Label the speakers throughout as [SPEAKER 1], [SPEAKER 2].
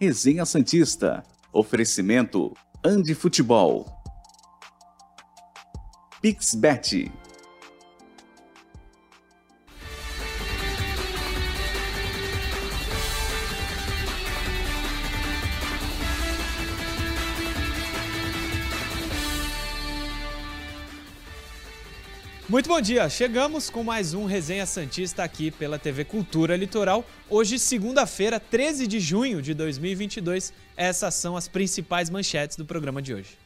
[SPEAKER 1] Resenha Santista. Oferecimento Andi Futebol. Pixbet.
[SPEAKER 2] Muito bom dia, chegamos com mais um Resenha Santista aqui pela TV Cultura Litoral. Hoje, segunda-feira, 13 de junho de 2022. Essas são as principais manchetes do programa de hoje.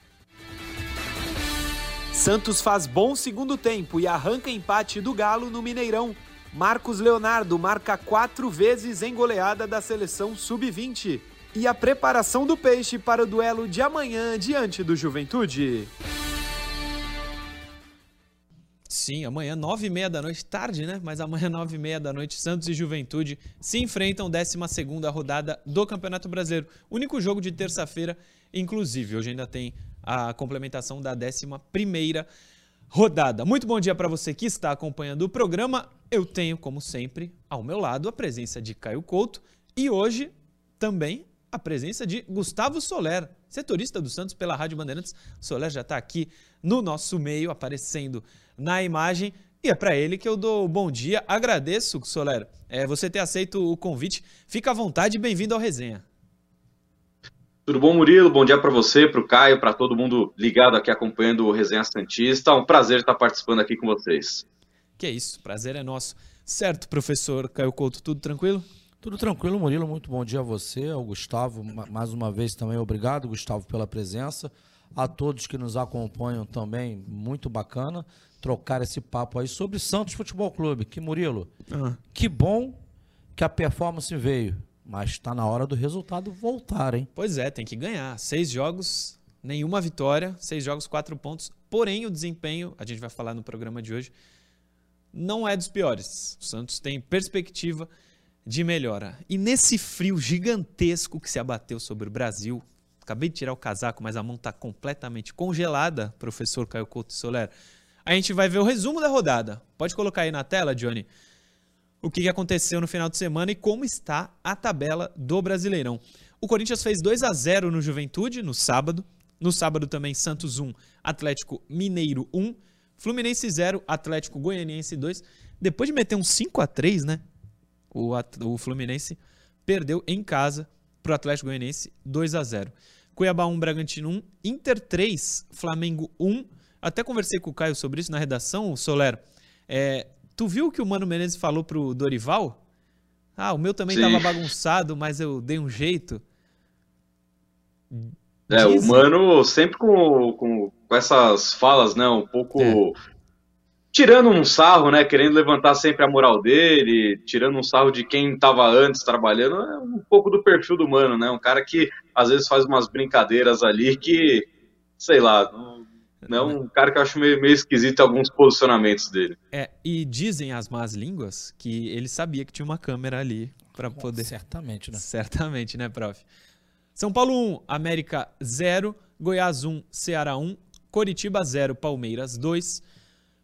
[SPEAKER 2] Santos faz bom segundo tempo e arranca empate do Galo no Mineirão. Marcos Leonardo marca quatro vezes em goleada da seleção sub-20. E a preparação do Peixe para o duelo de amanhã diante do Juventude. Sim, amanhã, nove e meia da noite, tarde, né? Mas amanhã, nove e meia da noite, Santos e Juventude se enfrentam, 12 segunda rodada do Campeonato Brasileiro. Único jogo de terça-feira, inclusive. Hoje ainda tem a complementação da 11 primeira rodada. Muito bom dia para você que está acompanhando o programa. Eu tenho, como sempre, ao meu lado a presença de Caio Couto e hoje também a presença de Gustavo Soler, setorista do Santos pela Rádio Bandeirantes. Soler já está aqui no nosso meio, aparecendo na imagem. E é para ele que eu dou bom dia. Agradeço, Soler, é, você ter aceito o convite. Fica à vontade e bem-vindo ao Resenha.
[SPEAKER 3] Tudo bom, Murilo? Bom dia para você, para o Caio, para todo mundo ligado aqui acompanhando o Resenha Santista. É um prazer estar participando aqui com vocês.
[SPEAKER 2] Que é isso, prazer é nosso. Certo, professor Caio Couto, tudo tranquilo?
[SPEAKER 4] Tudo tranquilo, Murilo. Muito bom dia a você, ao Gustavo. Mais uma vez também obrigado, Gustavo, pela presença. A todos que nos acompanham também, muito bacana trocar esse papo aí sobre Santos Futebol Clube. Que Murilo, uhum. que bom que a performance veio, mas está na hora do resultado voltar, hein?
[SPEAKER 2] Pois é, tem que ganhar. Seis jogos, nenhuma vitória, seis jogos, quatro pontos. Porém, o desempenho, a gente vai falar no programa de hoje, não é dos piores. O Santos tem perspectiva de melhora. E nesse frio gigantesco que se abateu sobre o Brasil, acabei de tirar o casaco, mas a mão está completamente congelada, professor Caio Couto Soler a gente vai ver o resumo da rodada. Pode colocar aí na tela, Johnny, o que aconteceu no final de semana e como está a tabela do Brasileirão. O Corinthians fez 2 a 0 no Juventude no sábado. No sábado também Santos 1, Atlético Mineiro 1, Fluminense 0, Atlético Goianiense 2. Depois de meter um 5 a 3, né? O, o Fluminense perdeu em casa para o Atlético Goianiense 2 a 0. Cuiabá 1, Bragantino 1, Inter 3, Flamengo 1, até conversei com o Caio sobre isso na redação, Soler. É, tu viu o que o Mano Menezes falou pro Dorival? Ah, o meu também estava bagunçado, mas eu dei um jeito.
[SPEAKER 3] É, o Mano sempre com, com, com, essas falas, né, um pouco é. Tirando um sarro, né, querendo levantar sempre a moral dele, tirando um sarro de quem estava antes trabalhando, é um pouco do perfil do Mano, né, um cara que às vezes faz umas brincadeiras ali que, sei lá, não, não, um cara que eu acho meio, meio esquisito alguns posicionamentos dele.
[SPEAKER 2] É, e dizem as más línguas que ele sabia que tinha uma câmera ali para poder.
[SPEAKER 4] Certamente, né?
[SPEAKER 2] Certamente, né, prof? São Paulo 1, América 0, Goiás 1, Ceará 1, Coritiba 0, Palmeiras 2,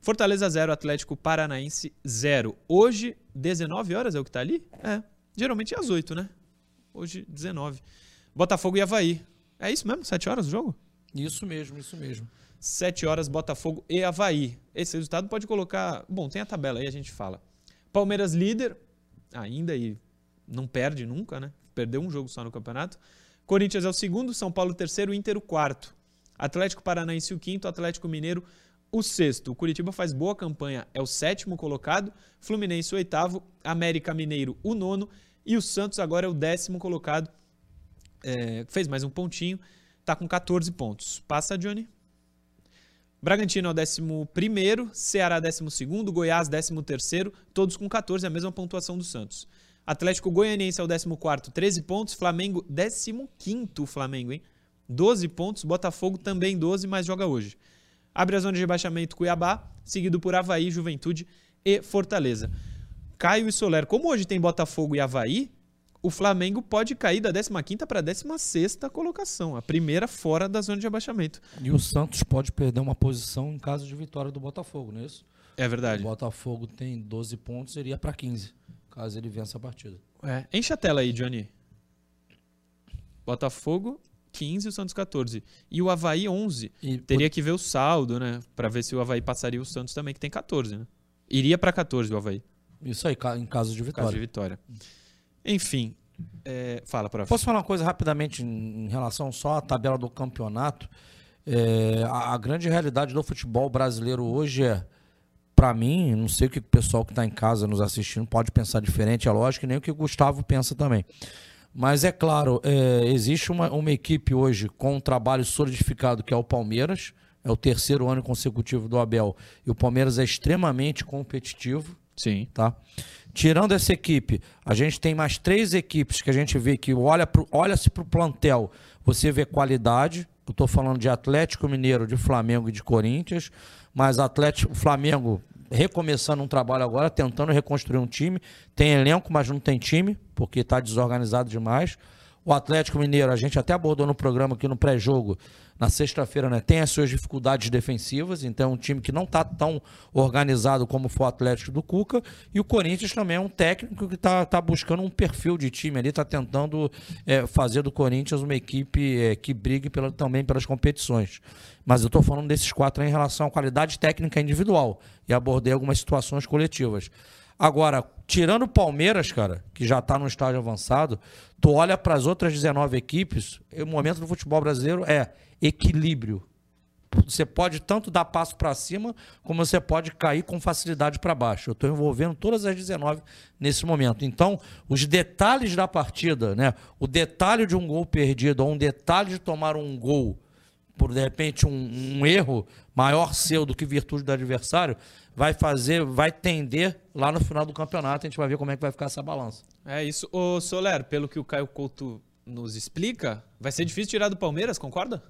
[SPEAKER 2] Fortaleza 0, Atlético Paranaense 0. Hoje, 19 horas é o que tá ali? É. Geralmente é às 8, né? Hoje, 19. Botafogo e Havaí. É isso mesmo? 7 horas o jogo?
[SPEAKER 4] Isso mesmo, isso mesmo.
[SPEAKER 2] 7 horas, Botafogo e Havaí. Esse resultado pode colocar. Bom, tem a tabela aí, a gente fala. Palmeiras líder, ainda e não perde nunca, né? Perdeu um jogo só no campeonato. Corinthians é o segundo, São Paulo o terceiro, Inter o quarto. Atlético Paranaense o quinto, Atlético Mineiro o sexto. O Curitiba faz boa campanha, é o sétimo colocado. Fluminense o oitavo, América Mineiro o nono e o Santos agora é o décimo colocado. É, fez mais um pontinho, tá com 14 pontos. Passa, Johnny. Bragantino é o 11, Ceará 12, Goiás 13, todos com 14, a mesma pontuação do Santos. Atlético Goianiense é o 14, 13 pontos. Flamengo, 15 Flamengo, hein? 12 pontos. Botafogo também 12, mas joga hoje. Abre a zona de rebaixamento Cuiabá, seguido por Havaí, Juventude e Fortaleza. Caio e Soler, como hoje tem Botafogo e Havaí, o Flamengo pode cair da 15ª para a 16ª colocação, a primeira fora da zona de abaixamento.
[SPEAKER 4] E o Santos pode perder uma posição em caso de vitória do Botafogo, não é isso?
[SPEAKER 2] É verdade.
[SPEAKER 4] O Botafogo tem 12 pontos, iria para 15, caso ele vença a partida.
[SPEAKER 2] É. Enche a tela aí, Johnny. Botafogo 15 e o Santos 14. E o Havaí 11. E, Teria que ver o saldo, né? Pra ver se o Havaí passaria o Santos também, que tem 14, né? Iria para 14 o Havaí.
[SPEAKER 4] Isso aí, em caso de vitória. Caso
[SPEAKER 2] de vitória. Enfim, é, fala, prof.
[SPEAKER 4] Posso falar uma coisa rapidamente em, relação só à tabela do campeonato? É, a, a, grande realidade do futebol brasileiro hoje é, para mim, não sei o que o pessoal que está em casa nos assistindo pode pensar diferente, é lógico, e nem o que o Gustavo pensa também. Mas é claro, é, existe uma, uma equipe hoje com um trabalho solidificado que é o Palmeiras, é o terceiro ano consecutivo do Abel, e o Palmeiras é extremamente competitivo.
[SPEAKER 2] Sim.
[SPEAKER 4] Tá? Tirando essa equipe, a gente tem mais três equipes que a gente vê que olha-se olha para o plantel, você vê qualidade. Eu estou falando de Atlético Mineiro, de Flamengo e de Corinthians, mas Atlético, Flamengo recomeçando um trabalho agora, tentando reconstruir um time. Tem elenco, mas não tem time, porque está desorganizado demais. O Atlético Mineiro, a gente até abordou no programa aqui no pré-jogo, na sexta-feira, né? Tem as suas dificuldades defensivas, então é um time que não está tão organizado como foi o Atlético do Cuca. E o Corinthians também é um técnico que está tá buscando um perfil de time ali, está tentando é, fazer do Corinthians uma equipe é, que brigue pela, também pelas competições. Mas eu estou falando desses quatro em relação à qualidade técnica individual e abordei algumas situações coletivas. Agora, tirando o Palmeiras, cara, que já está no estágio avançado, tu olha para as outras 19 equipes, o momento do futebol brasileiro é equilíbrio. Você pode tanto dar passo para cima, como você pode cair com facilidade para baixo. Eu estou envolvendo todas as 19 nesse momento. Então, os detalhes da partida, né? o detalhe de um gol perdido, ou um detalhe de tomar um gol por de repente um, um erro maior seu do que virtude do adversário, vai fazer, vai tender lá no final do campeonato. A gente vai ver como é que vai ficar essa balança.
[SPEAKER 2] É isso. Ô Soler, pelo que o Caio Couto nos explica, vai ser difícil tirar do Palmeiras, concorda?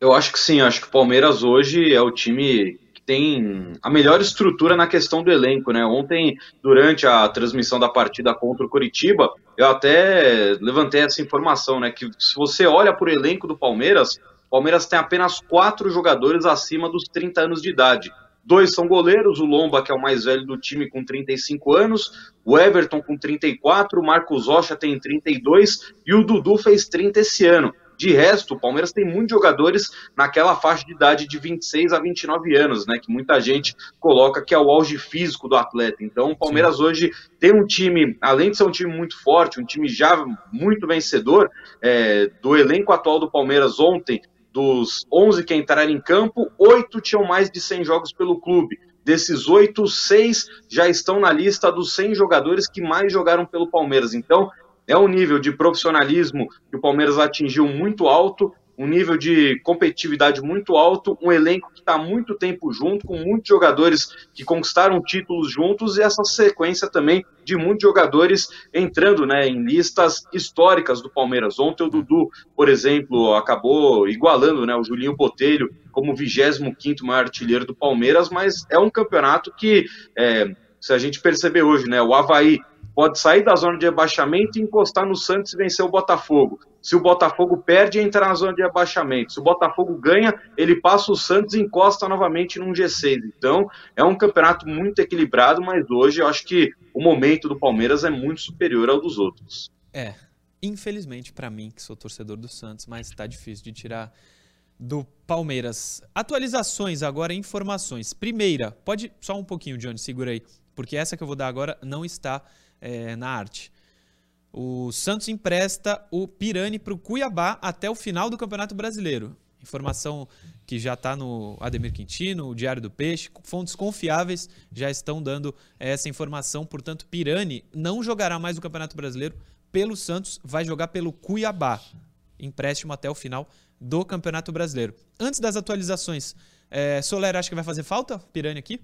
[SPEAKER 3] Eu acho que sim. Acho que o Palmeiras hoje é o time tem a melhor estrutura na questão do elenco, né? Ontem, durante a transmissão da partida contra o Coritiba, eu até levantei essa informação, né? Que se você olha para o elenco do Palmeiras, o Palmeiras tem apenas quatro jogadores acima dos 30 anos de idade. Dois são goleiros, o Lomba, que é o mais velho do time, com 35 anos, o Everton com 34, o Marcos Rocha tem 32 e o Dudu fez 30 esse ano. De resto, o Palmeiras tem muitos jogadores naquela faixa de idade de 26 a 29 anos, né? Que muita gente coloca que é o auge físico do atleta. Então, o Palmeiras Sim. hoje tem um time, além de ser um time muito forte, um time já muito vencedor, é, do elenco atual do Palmeiras ontem, dos 11 que entraram em campo, oito tinham mais de 100 jogos pelo clube. Desses oito, seis já estão na lista dos 100 jogadores que mais jogaram pelo Palmeiras. Então, é um nível de profissionalismo que o Palmeiras atingiu muito alto, um nível de competitividade muito alto, um elenco que está muito tempo junto, com muitos jogadores que conquistaram títulos juntos e essa sequência também de muitos jogadores entrando né, em listas históricas do Palmeiras. Ontem o Dudu, por exemplo, acabou igualando né, o Julinho Botelho como 25º maior artilheiro do Palmeiras, mas é um campeonato que, é, se a gente perceber hoje, né, o Havaí pode sair da zona de rebaixamento e encostar no Santos e vencer o Botafogo. Se o Botafogo perde, entra na zona de rebaixamento. Se o Botafogo ganha, ele passa o Santos e encosta novamente num G6. Então, é um campeonato muito equilibrado, mas hoje eu acho que o momento do Palmeiras é muito superior ao dos outros.
[SPEAKER 2] É, infelizmente para mim, que sou torcedor do Santos, mas está difícil de tirar do Palmeiras. Atualizações agora, informações. Primeira, pode só um pouquinho, Johnny, segura aí, porque essa que eu vou dar agora não está é, na arte. O Santos empresta o Pirani para o Cuiabá até o final do Campeonato Brasileiro. Informação que já está no Ademir Quintino, o Diário do Peixe, fontes confiáveis já estão dando essa informação. Portanto, Pirani não jogará mais o Campeonato Brasileiro pelo Santos, vai jogar pelo Cuiabá. Empréstimo até o final do Campeonato Brasileiro. Antes das atualizações, é, Soler acha que vai fazer falta Pirani aqui?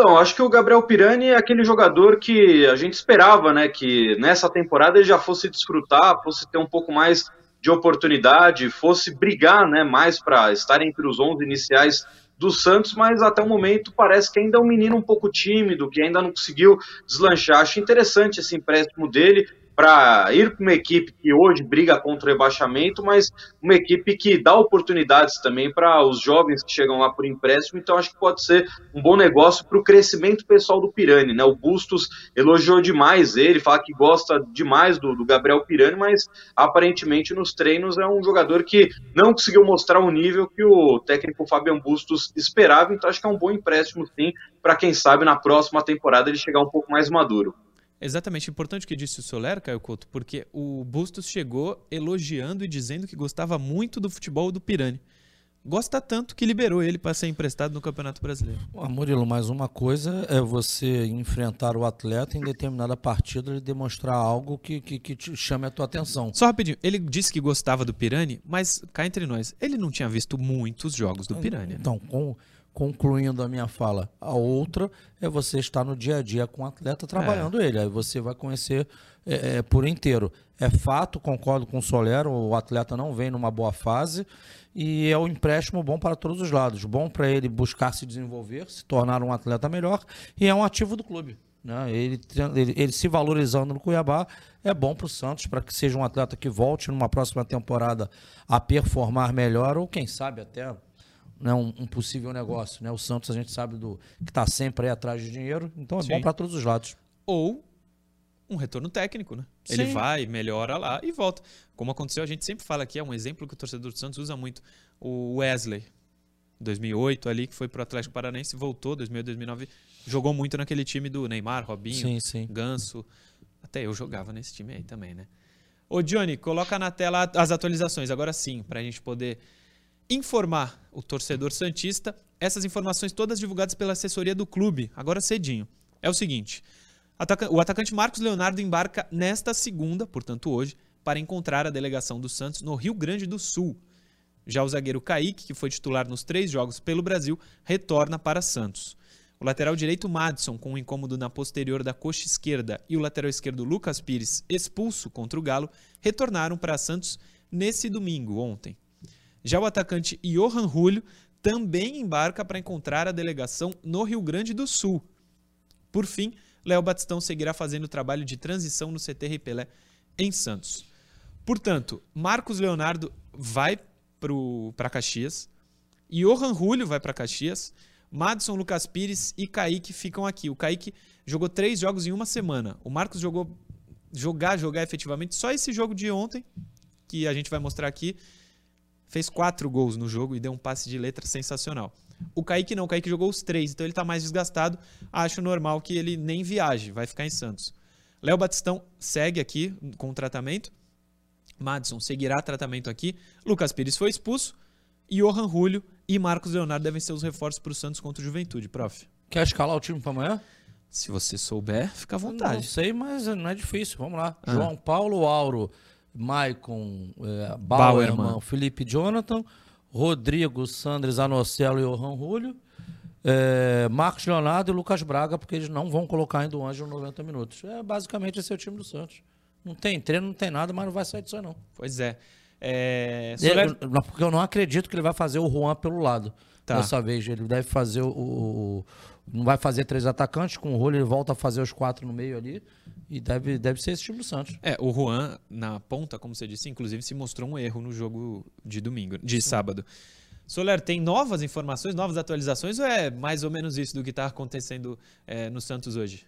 [SPEAKER 3] Então, acho que o Gabriel Pirani é aquele jogador que a gente esperava, né? Que nessa temporada ele já fosse desfrutar, fosse ter um pouco mais de oportunidade, fosse brigar né, mais para estar entre os 11 iniciais do Santos, mas até o momento parece que ainda é um menino um pouco tímido, que ainda não conseguiu deslanchar. Acho interessante esse empréstimo dele, para ir para uma equipe que hoje briga contra o rebaixamento, mas uma equipe que dá oportunidades também para os jovens que chegam lá por empréstimo. Então acho que pode ser um bom negócio para o crescimento pessoal do Pirani. Né? O Bustos elogiou demais ele, fala que gosta demais do, do Gabriel Pirani, mas aparentemente nos treinos é um jogador que não conseguiu mostrar o nível que o técnico Fabian Bustos esperava. Então acho que é um bom empréstimo sim para quem sabe na próxima temporada ele chegar um pouco mais maduro.
[SPEAKER 2] Exatamente, importante o que disse o Soler, Caio Couto, porque o Bustos chegou elogiando e dizendo que gostava muito do futebol do Pirani. Gosta tanto que liberou ele para ser emprestado no Campeonato Brasileiro.
[SPEAKER 4] Ah, Murilo, mais uma coisa é você enfrentar o atleta em determinada partida e demonstrar algo que, que, que te chame a tua atenção.
[SPEAKER 2] Só rapidinho, ele disse que gostava do Pirani, mas cá entre nós, ele não tinha visto muitos jogos do Pirani. Né?
[SPEAKER 4] Então, com, concluindo a minha fala, a outra é você estar no dia a dia com o atleta trabalhando é. ele. Aí você vai conhecer é, é, por inteiro. É fato, concordo com o Solero, o atleta não vem numa boa fase e é um empréstimo bom para todos os lados. Bom para ele buscar se desenvolver, se tornar um atleta melhor e é um ativo do clube. Né? Ele, ele, ele se valorizando no Cuiabá é bom para o Santos, para que seja um atleta que volte numa próxima temporada a performar melhor ou quem sabe até né, um, um, possível negócio. Né? O Santos a gente sabe do que está sempre aí atrás de dinheiro, então é Sim. bom para todos os lados.
[SPEAKER 2] Ou um retorno técnico, né? Sim. Ele vai, melhora lá e volta. Como aconteceu, a gente sempre fala aqui, é um exemplo que o torcedor do Santos usa muito. O Wesley, 2008 ali, que foi pro Atlético Paranaense, voltou, 2008, 2009, jogou muito naquele time do Neymar, Robinho, sim, sim. Ganso. Até eu jogava nesse time aí também, né? Ô Johnny, coloca na tela as atualizações, agora sim, para a gente poder informar o torcedor Santista essas informações todas divulgadas pela assessoria do clube, agora cedinho. É o seguinte: o atacante Marcos Leonardo embarca nesta segunda, portanto hoje, para encontrar a delegação do Santos no Rio Grande do Sul. Já o zagueiro Kaique, que foi titular nos três jogos pelo Brasil, retorna para Santos. O lateral direito Madison, com um incômodo na posterior da coxa esquerda, e o lateral esquerdo Lucas Pires, expulso contra o Galo, retornaram para Santos nesse domingo, ontem. Já o atacante Johan Julio também embarca para encontrar a delegação no Rio Grande do Sul. Por fim, Léo Batistão seguirá fazendo o trabalho de transição no CT Pelé em Santos. Portanto, Marcos Leonardo vai para Caxias, Johan Julio vai para Caxias, Madison Lucas Pires e Kaique ficam aqui. O Kaique jogou três jogos em uma semana. O Marcos jogou jogar, jogar efetivamente só esse jogo de ontem, que a gente vai mostrar aqui, fez quatro gols no jogo e deu um passe de letra sensacional. O Kaique não, o Kaique jogou os três, então ele está mais desgastado. Acho normal que ele nem viaje, vai ficar em Santos. Léo Batistão segue aqui com o tratamento. Madison seguirá tratamento aqui. Lucas Pires foi expulso. E Johan Julio e Marcos Leonardo devem ser os reforços para o Santos contra o Juventude, prof.
[SPEAKER 4] Quer escalar o time para amanhã?
[SPEAKER 2] Se você souber, fica à vontade. Não
[SPEAKER 4] sei, mas não é difícil. Vamos lá. Ah. João Paulo, Auro, Maicon, é, Bauerman, Bauerman, Felipe Jonathan, Rodrigo, Sandres, Anocelo e Johan Julio, é, Marcos Leonardo e Lucas Braga, porque eles não vão colocar ainda o Anjo 90 minutos. É basicamente esse é o time do Santos. Não tem treino, não tem nada, mas não vai sair disso aí, não.
[SPEAKER 2] Pois é. é...
[SPEAKER 4] Ele, porque eu não acredito que ele vai fazer o Juan pelo lado. Tá. Dessa vez. Ele deve fazer o, o, Não vai fazer três atacantes, com o rolo ele volta a fazer os quatro no meio ali. E deve, deve ser esse time do Santos.
[SPEAKER 2] É, o Juan, na ponta, como você disse, inclusive se mostrou um erro no jogo de domingo, de sábado. Soler, tem novas informações, novas atualizações ou é mais ou menos isso do que está acontecendo é, no Santos hoje?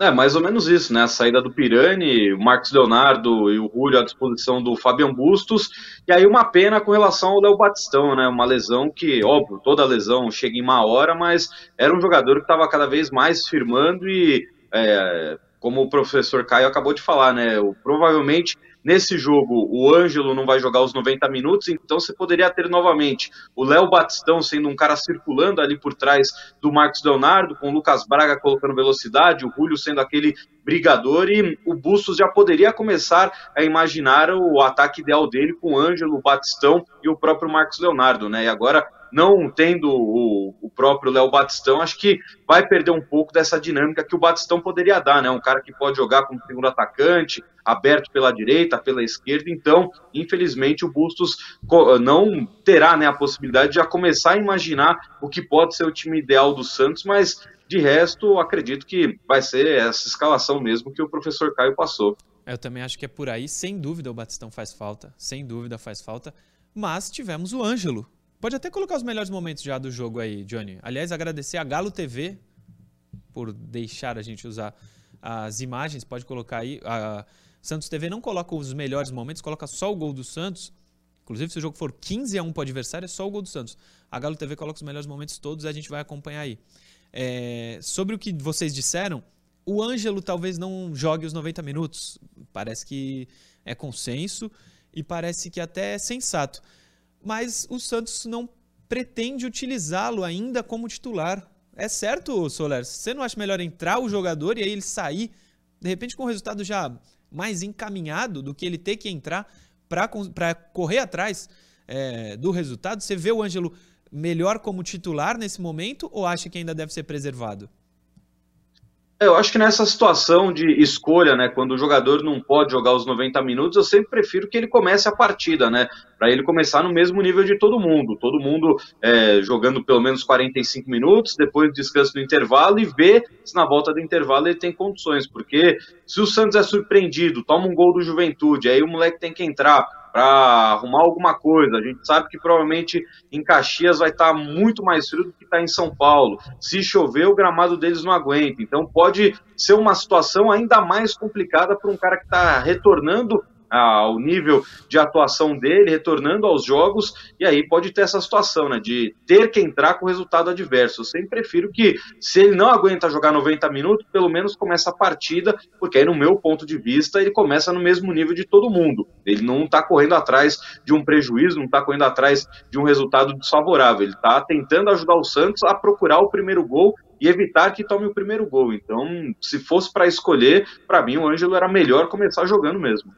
[SPEAKER 3] É, mais ou menos isso, né? A saída do Pirani, o Marcos Leonardo e o Julio à disposição do Fabian Bustos. E aí uma pena com relação ao Léo Batistão, né? Uma lesão que, óbvio, toda lesão chega em uma hora, mas era um jogador que estava cada vez mais firmando e é, como o professor Caio acabou de falar, né? O, provavelmente nesse jogo o Ângelo não vai jogar os 90 minutos, então você poderia ter novamente o Léo Batistão sendo um cara circulando ali por trás do Marcos Leonardo, com o Lucas Braga colocando velocidade, o Julio sendo aquele brigador e o Bustos já poderia começar a imaginar o ataque ideal dele com o Ângelo, o Batistão e o próprio Marcos Leonardo, né? E agora não tendo o, o próprio Léo Batistão, acho que vai perder um pouco dessa dinâmica que o Batistão poderia dar, né? Um cara que pode jogar como segundo atacante, aberto pela direita, pela esquerda, então, infelizmente, o Bustos não terá né, a possibilidade de já começar a imaginar o que pode ser o time ideal do Santos, mas de resto, acredito que vai ser essa escalação mesmo que o professor Caio passou.
[SPEAKER 2] Eu também acho que é por aí, sem dúvida o Batistão faz falta, sem dúvida faz falta, mas tivemos o Ângelo. Pode até colocar os melhores momentos já do jogo aí, Johnny. Aliás, agradecer a Galo TV por deixar a gente usar as imagens, pode colocar aí. A Santos TV não coloca os melhores momentos, coloca só o gol do Santos. Inclusive, se o jogo for 15 a 1 para o adversário, é só o gol do Santos. A Galo TV coloca os melhores momentos todos e a gente vai acompanhar aí. É, sobre o que vocês disseram, o Ângelo talvez não jogue os 90 minutos. Parece que é consenso e parece que até é sensato. Mas o Santos não pretende utilizá-lo ainda como titular. É certo, Soler? Você não acha melhor entrar o jogador e aí ele sair, de repente com o resultado já mais encaminhado do que ele ter que entrar para correr atrás é, do resultado? Você vê o Ângelo melhor como titular nesse momento ou acha que ainda deve ser preservado?
[SPEAKER 3] É, eu acho que nessa situação de escolha, né, quando o jogador não pode jogar os 90 minutos, eu sempre prefiro que ele comece a partida, né, para ele começar no mesmo nível de todo mundo, todo mundo é, jogando pelo menos 45 minutos, depois descanso no intervalo e ver se na volta do intervalo ele tem condições, porque se o Santos é surpreendido, toma um gol do Juventude, aí o moleque tem que entrar, para arrumar alguma coisa. A gente sabe que provavelmente em Caxias vai estar tá muito mais frio do que está em São Paulo. Se chover, o gramado deles não aguenta. Então pode ser uma situação ainda mais complicada para um cara que está retornando ao nível de atuação dele, retornando aos jogos, e aí pode ter essa situação, né, de ter que entrar com resultado adverso. Eu sempre prefiro que, se ele não aguenta jogar 90 minutos, pelo menos começa a partida, porque aí, no meu ponto de vista, ele começa no mesmo nível de todo mundo. Ele não está correndo atrás de um prejuízo, não está correndo atrás de um resultado desfavorável. Ele está tentando ajudar o Santos a procurar o primeiro gol e evitar que tome o primeiro gol. Então, se fosse para escolher, para mim o Ângelo era melhor começar jogando mesmo.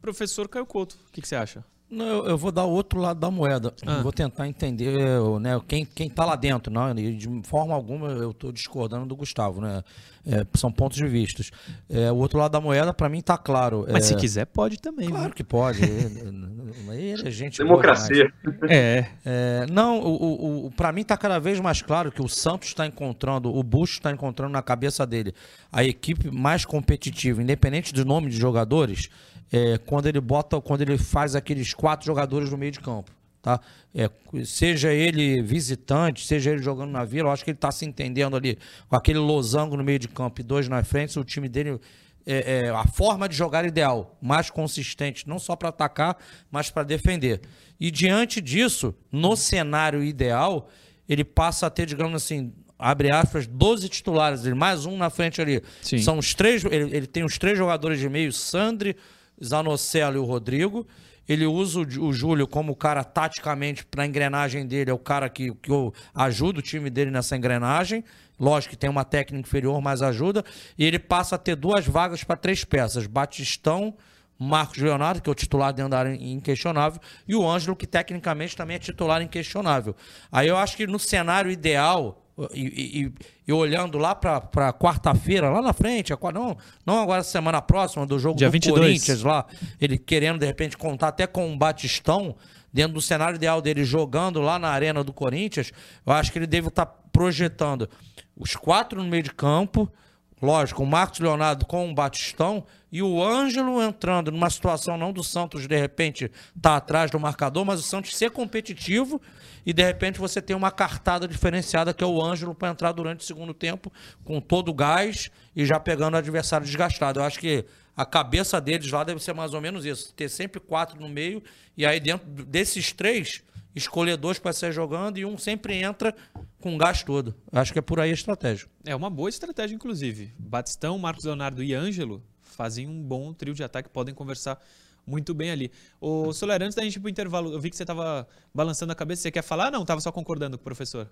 [SPEAKER 2] Professor Caio Couto, o que, que você acha?
[SPEAKER 4] Não, eu vou dar o outro lado da moeda. Ah. Vou tentar entender né, quem, quem tá lá dentro. Não, de forma alguma eu estou discordando do Gustavo. Né? É, são pontos de vista. É, o outro lado da moeda, para mim, está claro.
[SPEAKER 2] Mas é... se quiser, pode também.
[SPEAKER 4] Claro
[SPEAKER 2] né?
[SPEAKER 4] que pode. Ele é gente
[SPEAKER 3] Democracia.
[SPEAKER 4] É. é. Não, o, o, para mim está cada vez mais claro que o Santos está encontrando, o Bush está encontrando na cabeça dele a equipe mais competitiva, independente do nome de jogadores é, quando ele bota, quando ele faz aqueles quatro jogadores no meio de campo. Tá? É, seja ele visitante, seja ele jogando na vila, eu acho que ele está se entendendo ali com aquele losango no meio de campo e dois na frente, o time dele é, é, a forma de jogar ideal, mais consistente, não só para atacar, mas para defender. E diante disso, no cenário ideal, ele passa a ter, digamos assim, abre aspas, 12 titulares, mais um na frente ali. Sim. São os três, ele, ele tem os três jogadores de meio, Sandri, Zanocelo e o Rodrigo. Ele usa o, o Júlio como cara taticamente para a engrenagem dele, é o cara que, que ajuda o time dele nessa engrenagem. Lógico que tem uma técnica inferior, mas ajuda. E ele passa a ter duas vagas para três peças: Batistão, Marcos Leonardo, que é o titular de andar inquestionável, e o Ângelo, que tecnicamente também é titular inquestionável. Aí eu acho que no cenário ideal, e, e, e olhando lá para quarta-feira, lá na frente, não, não agora semana próxima do jogo
[SPEAKER 2] Dia
[SPEAKER 4] do
[SPEAKER 2] 22.
[SPEAKER 4] Corinthians lá, ele querendo de repente contar até com um Batistão, dentro do cenário ideal dele jogando lá na arena do Corinthians, eu acho que ele deve estar tá projetando os quatro no meio de campo, lógico, o Marcos Leonardo com o Batistão e o Ângelo entrando numa situação não do Santos de repente tá atrás do marcador, mas o Santos ser competitivo e de repente você tem uma cartada diferenciada que é o Ângelo para entrar durante o segundo tempo com todo o gás e já pegando o adversário desgastado. Eu acho que a cabeça deles lá deve ser mais ou menos isso, ter sempre quatro no meio e aí dentro desses três escolher dois para sair jogando e um sempre entra com gás todo. Acho que é por aí a estratégia.
[SPEAKER 2] É uma boa estratégia, inclusive. Batistão, Marcos Leonardo e Ângelo fazem um bom trio de ataque, podem conversar muito bem ali. O Soler, antes da gente ir pro intervalo, eu vi que você estava balançando a cabeça. Você quer falar? Não, estava só concordando com o professor.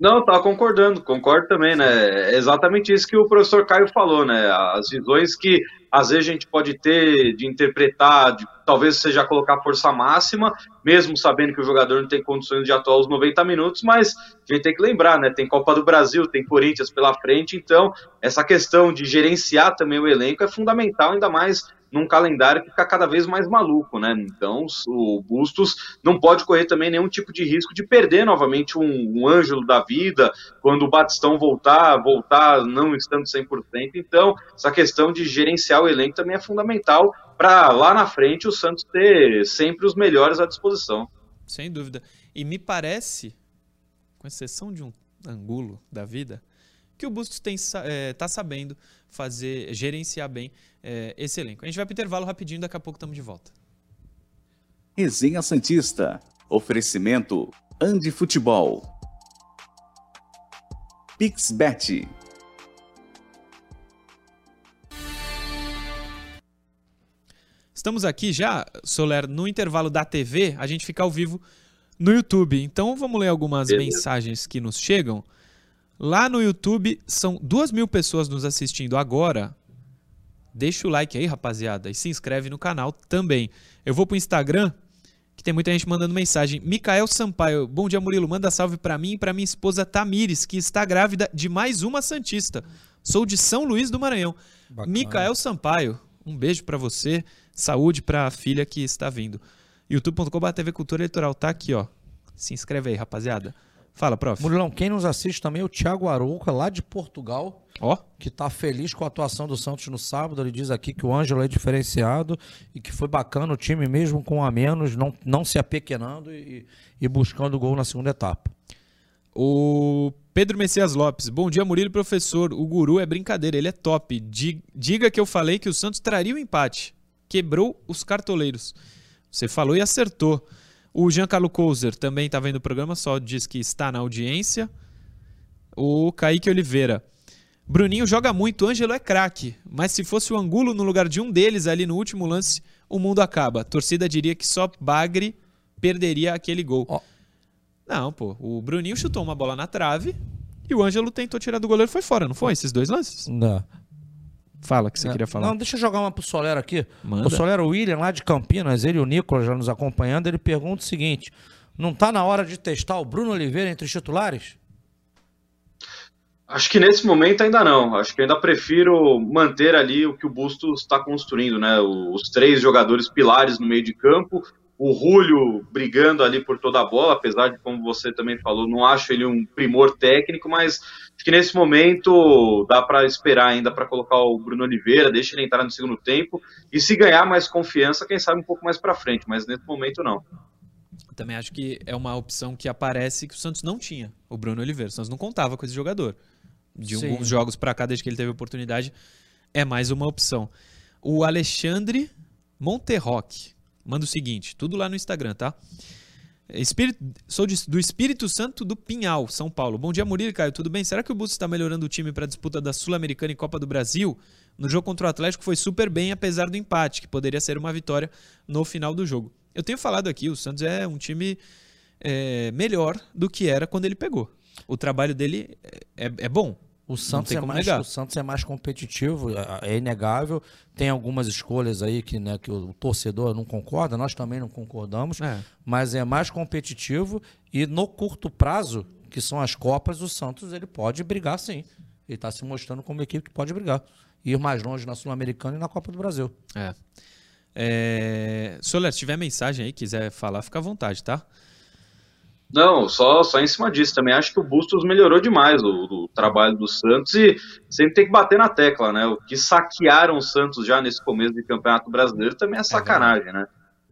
[SPEAKER 3] Não, tá concordando, concordo também, né? É exatamente isso que o professor Caio falou, né? As visões que às vezes a gente pode ter de interpretar, de, talvez seja colocar força máxima, mesmo sabendo que o jogador não tem condições de atuar os 90 minutos, mas a gente tem que lembrar, né? Tem Copa do Brasil, tem Corinthians pela frente, então essa questão de gerenciar também o elenco é fundamental, ainda mais num calendário que fica cada vez mais maluco, né? Então o Bustos não pode correr também nenhum tipo de risco de perder novamente um, um Ângelo da vida, quando o Batistão voltar, voltar não estando 100%. Então, essa questão de gerenciar o elenco também é fundamental para lá na frente o Santos ter sempre os melhores à disposição.
[SPEAKER 2] Sem dúvida. E me parece, com exceção de um angulo da vida, que o Bustos está é, tá sabendo fazer, gerenciar bem é, esse elenco. A gente vai para o intervalo rapidinho, daqui a pouco estamos de volta.
[SPEAKER 1] Resenha Santista. Oferecimento Andi Futebol. Pixbet.
[SPEAKER 2] Estamos aqui já, Soler, no intervalo da TV, a gente fica ao vivo no YouTube. Então vamos ler algumas Beleza. mensagens que nos chegam. Lá no YouTube são duas mil pessoas nos assistindo agora. Deixa o like aí, rapaziada, e se inscreve no canal também. Eu vou pro Instagram, que tem muita gente mandando mensagem. Micael Sampaio, bom dia Murilo, manda salve para mim e para minha esposa Tamires, que está grávida de mais uma santista. Sou de São Luís do Maranhão. Bacana. Micael Sampaio, um beijo para você, saúde para a filha que está vindo. youtube.com.br TV Cultura Eleitoral tá aqui, ó. Se inscreve aí, rapaziada. Fala, prof.
[SPEAKER 4] Murilão, quem nos assiste também é o Thiago Arouca, lá de Portugal.
[SPEAKER 2] Ó. Oh.
[SPEAKER 4] Que tá feliz com a atuação do Santos no sábado. Ele diz aqui que o Ângelo é diferenciado e que foi bacana o time, mesmo com a menos, não, não se apequenando e, e buscando gol na segunda etapa.
[SPEAKER 2] O Pedro Messias Lopes. Bom dia, Murilo, professor. O guru é brincadeira, ele é top. Diga que eu falei que o Santos traria o empate. Quebrou os cartoleiros. Você falou e acertou. O Giancarlo Couser também está vendo o programa, só diz que está na audiência. O Kaique Oliveira. Bruninho joga muito, Ângelo é craque, mas se fosse o Angulo no lugar de um deles ali no último lance, o mundo acaba. A torcida diria que só Bagre perderia aquele gol. Oh. Não, pô, o Bruninho chutou uma bola na trave e o Ângelo tentou tirar do goleiro e foi fora, não foi? Esses dois lances?
[SPEAKER 4] Não.
[SPEAKER 2] Fala que você é. queria falar.
[SPEAKER 4] Não, deixa eu jogar uma pro Solero aqui. Manda. O Solero William, lá de Campinas, ele e o Nicolas já nos acompanhando, ele pergunta o seguinte: não tá na hora de testar o Bruno Oliveira entre os titulares?
[SPEAKER 3] Acho que nesse momento ainda não. Acho que ainda prefiro manter ali o que o Bustos está construindo, né? Os três jogadores pilares no meio de campo, o Julio brigando ali por toda a bola, apesar de, como você também falou, não acho ele um primor técnico, mas Acho que nesse momento dá para esperar ainda para colocar o Bruno Oliveira, deixa ele entrar no segundo tempo e se ganhar mais confiança, quem sabe um pouco mais para frente, mas nesse momento não.
[SPEAKER 2] Também acho que é uma opção que aparece que o Santos não tinha, o Bruno Oliveira. O Santos não contava com esse jogador. De Sim. alguns jogos para cá, desde que ele teve oportunidade, é mais uma opção. O Alexandre Monterroque manda o seguinte, tudo lá no Instagram, tá? Espírito, sou de, do Espírito Santo do Pinhal, São Paulo. Bom dia, Murilo Caio, tudo bem? Será que o Bustos está melhorando o time para a disputa da Sul-Americana e Copa do Brasil? No jogo contra o Atlético foi super bem, apesar do empate, que poderia ser uma vitória no final do jogo. Eu tenho falado aqui, o Santos é um time é, melhor do que era quando ele pegou. O trabalho dele é, é, é bom,
[SPEAKER 4] o Santos, é mais, o Santos é mais competitivo, é, é inegável. Tem algumas escolhas aí que, né, que o torcedor não concorda, nós também não concordamos, é. mas é mais competitivo e no curto prazo, que são as Copas, o Santos ele pode brigar sim. Ele está se mostrando como equipe que pode brigar. Ir mais longe na Sul-Americana e na Copa do Brasil.
[SPEAKER 2] É. é... Soler, se tiver mensagem aí, quiser falar, fica à vontade, tá?
[SPEAKER 3] Não, só, só em cima disso. Também acho que o Bustos melhorou demais o, o, trabalho do Santos e sempre tem que bater na tecla, né? O que saquearam o Santos já nesse começo de Campeonato Brasileiro também é, é sacanagem, né?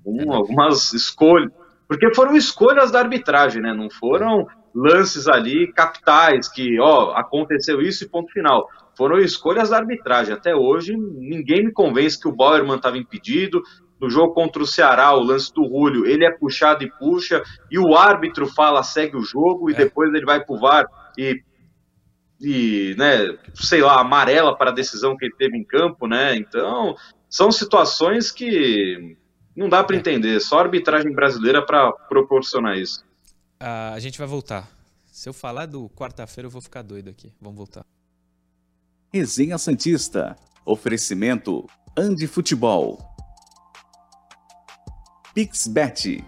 [SPEAKER 3] Um, algumas escolhas. Porque foram escolhas da arbitragem, né? Não foram lances ali capitais que, ó, aconteceu isso e ponto final. Foram escolhas da arbitragem. Até hoje, ninguém me convence que o Bauerman estava impedido, no jogo contra o Ceará, o lance do Rúlio, ele é puxado e puxa, e o árbitro fala, segue o jogo, e é. depois ele vai pro VAR e, e, né, sei lá, amarela para a decisão que ele teve em campo, né? Então, são situações que não dá para é. entender, só a arbitragem brasileira para proporcionar isso.
[SPEAKER 2] Uh, a gente vai voltar. Se eu falar do quarta-feira, eu vou ficar doido aqui. Vamos voltar.
[SPEAKER 1] Resenha Santista. Oferecimento Andi Futebol. Pixbet.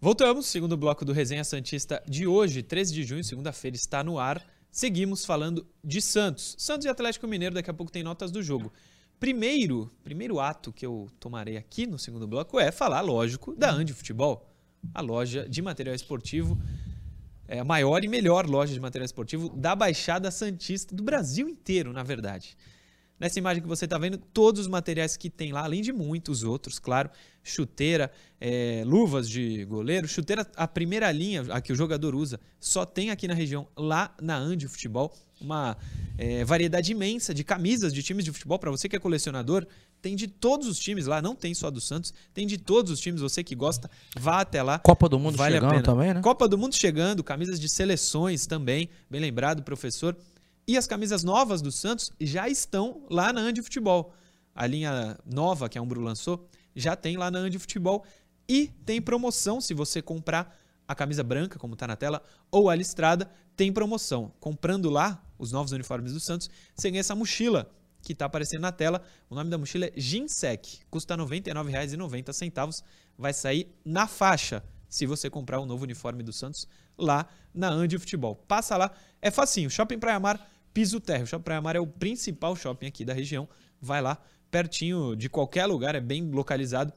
[SPEAKER 2] Voltamos, segundo bloco do Resenha Santista de hoje, 13 de junho, segunda-feira, está no ar. Seguimos falando de Santos. Santos e Atlético Mineiro, daqui a pouco tem notas do jogo. Primeiro, primeiro ato que eu tomarei aqui no segundo bloco é falar, lógico, da Andi Futebol, a loja de material esportivo, é a maior e melhor loja de material esportivo da Baixada Santista, do Brasil inteiro, na verdade. Nessa imagem que você está vendo, todos os materiais que tem lá, além de muitos outros, claro, chuteira, é, luvas de goleiro, chuteira, a primeira linha, a que o jogador usa, só tem aqui na região, lá na Andi Futebol, uma é, variedade imensa de camisas de times de futebol. Para você que é colecionador, tem de todos os times lá, não tem só do Santos, tem de todos os times. Você que gosta, vá até lá.
[SPEAKER 4] Copa do Mundo vale chegando também, né?
[SPEAKER 2] Copa do Mundo chegando, camisas de seleções também, bem lembrado, professor. E as camisas novas do Santos já estão lá na Andi Futebol. A linha nova que a Umbro lançou já tem lá na Andi Futebol. E tem promoção se você comprar a camisa branca, como está na tela, ou a listrada, tem promoção. Comprando lá os novos uniformes do Santos, você ganha essa mochila que está aparecendo na tela. O nome da mochila é Ginsec, custa R$ 99,90. Vai sair na faixa se você comprar o novo uniforme do Santos lá na Andi Futebol. Passa lá, é facinho. Shopping Praia Mar, piso térreo. Shopping Praia Mar é o principal shopping aqui da região. Vai lá, pertinho de qualquer lugar, é bem localizado.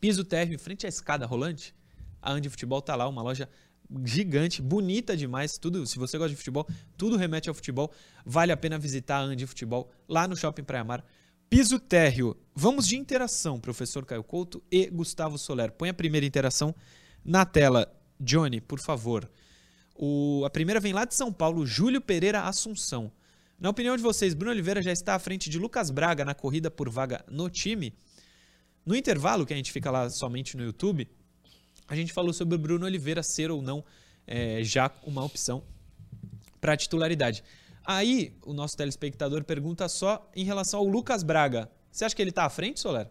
[SPEAKER 2] Piso térreo, em frente à escada rolante. A Andi Futebol tá lá, uma loja gigante, bonita demais. Tudo, se você gosta de futebol, tudo remete ao futebol. Vale a pena visitar a Andi Futebol lá no Shopping Praia Mar. Piso térreo. Vamos de interação, professor Caio Couto e Gustavo Soler. Põe a primeira interação na tela. Johnny, por favor. O, a primeira vem lá de São Paulo, Júlio Pereira Assunção. Na opinião de vocês, Bruno Oliveira já está à frente de Lucas Braga na corrida por vaga no time? No intervalo, que a gente fica lá somente no YouTube, a gente falou sobre o Bruno Oliveira ser ou não é, já uma opção para titularidade. Aí o nosso telespectador pergunta só em relação ao Lucas Braga. Você acha que ele está à frente, Soler?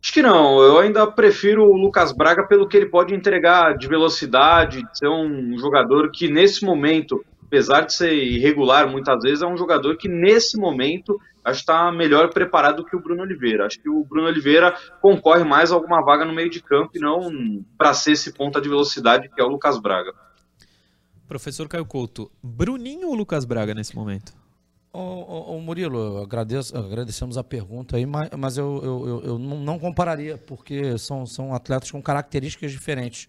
[SPEAKER 3] Acho que não. Eu ainda prefiro o Lucas Braga pelo que ele pode entregar de velocidade, de ser um jogador que nesse momento, apesar de ser irregular muitas vezes, é um jogador que nesse momento acho que está melhor preparado que o Bruno Oliveira. Acho que o Bruno Oliveira concorre mais a alguma vaga no meio de campo e não para ser esse ponta de velocidade que é o Lucas Braga.
[SPEAKER 2] Professor Caio Couto, Bruninho ou Lucas Braga nesse momento?
[SPEAKER 4] Ô, ô, ô Murilo, agradeço, agradecemos a pergunta aí, mas, mas eu, eu, eu, eu não compararia, porque são, são atletas com características diferentes.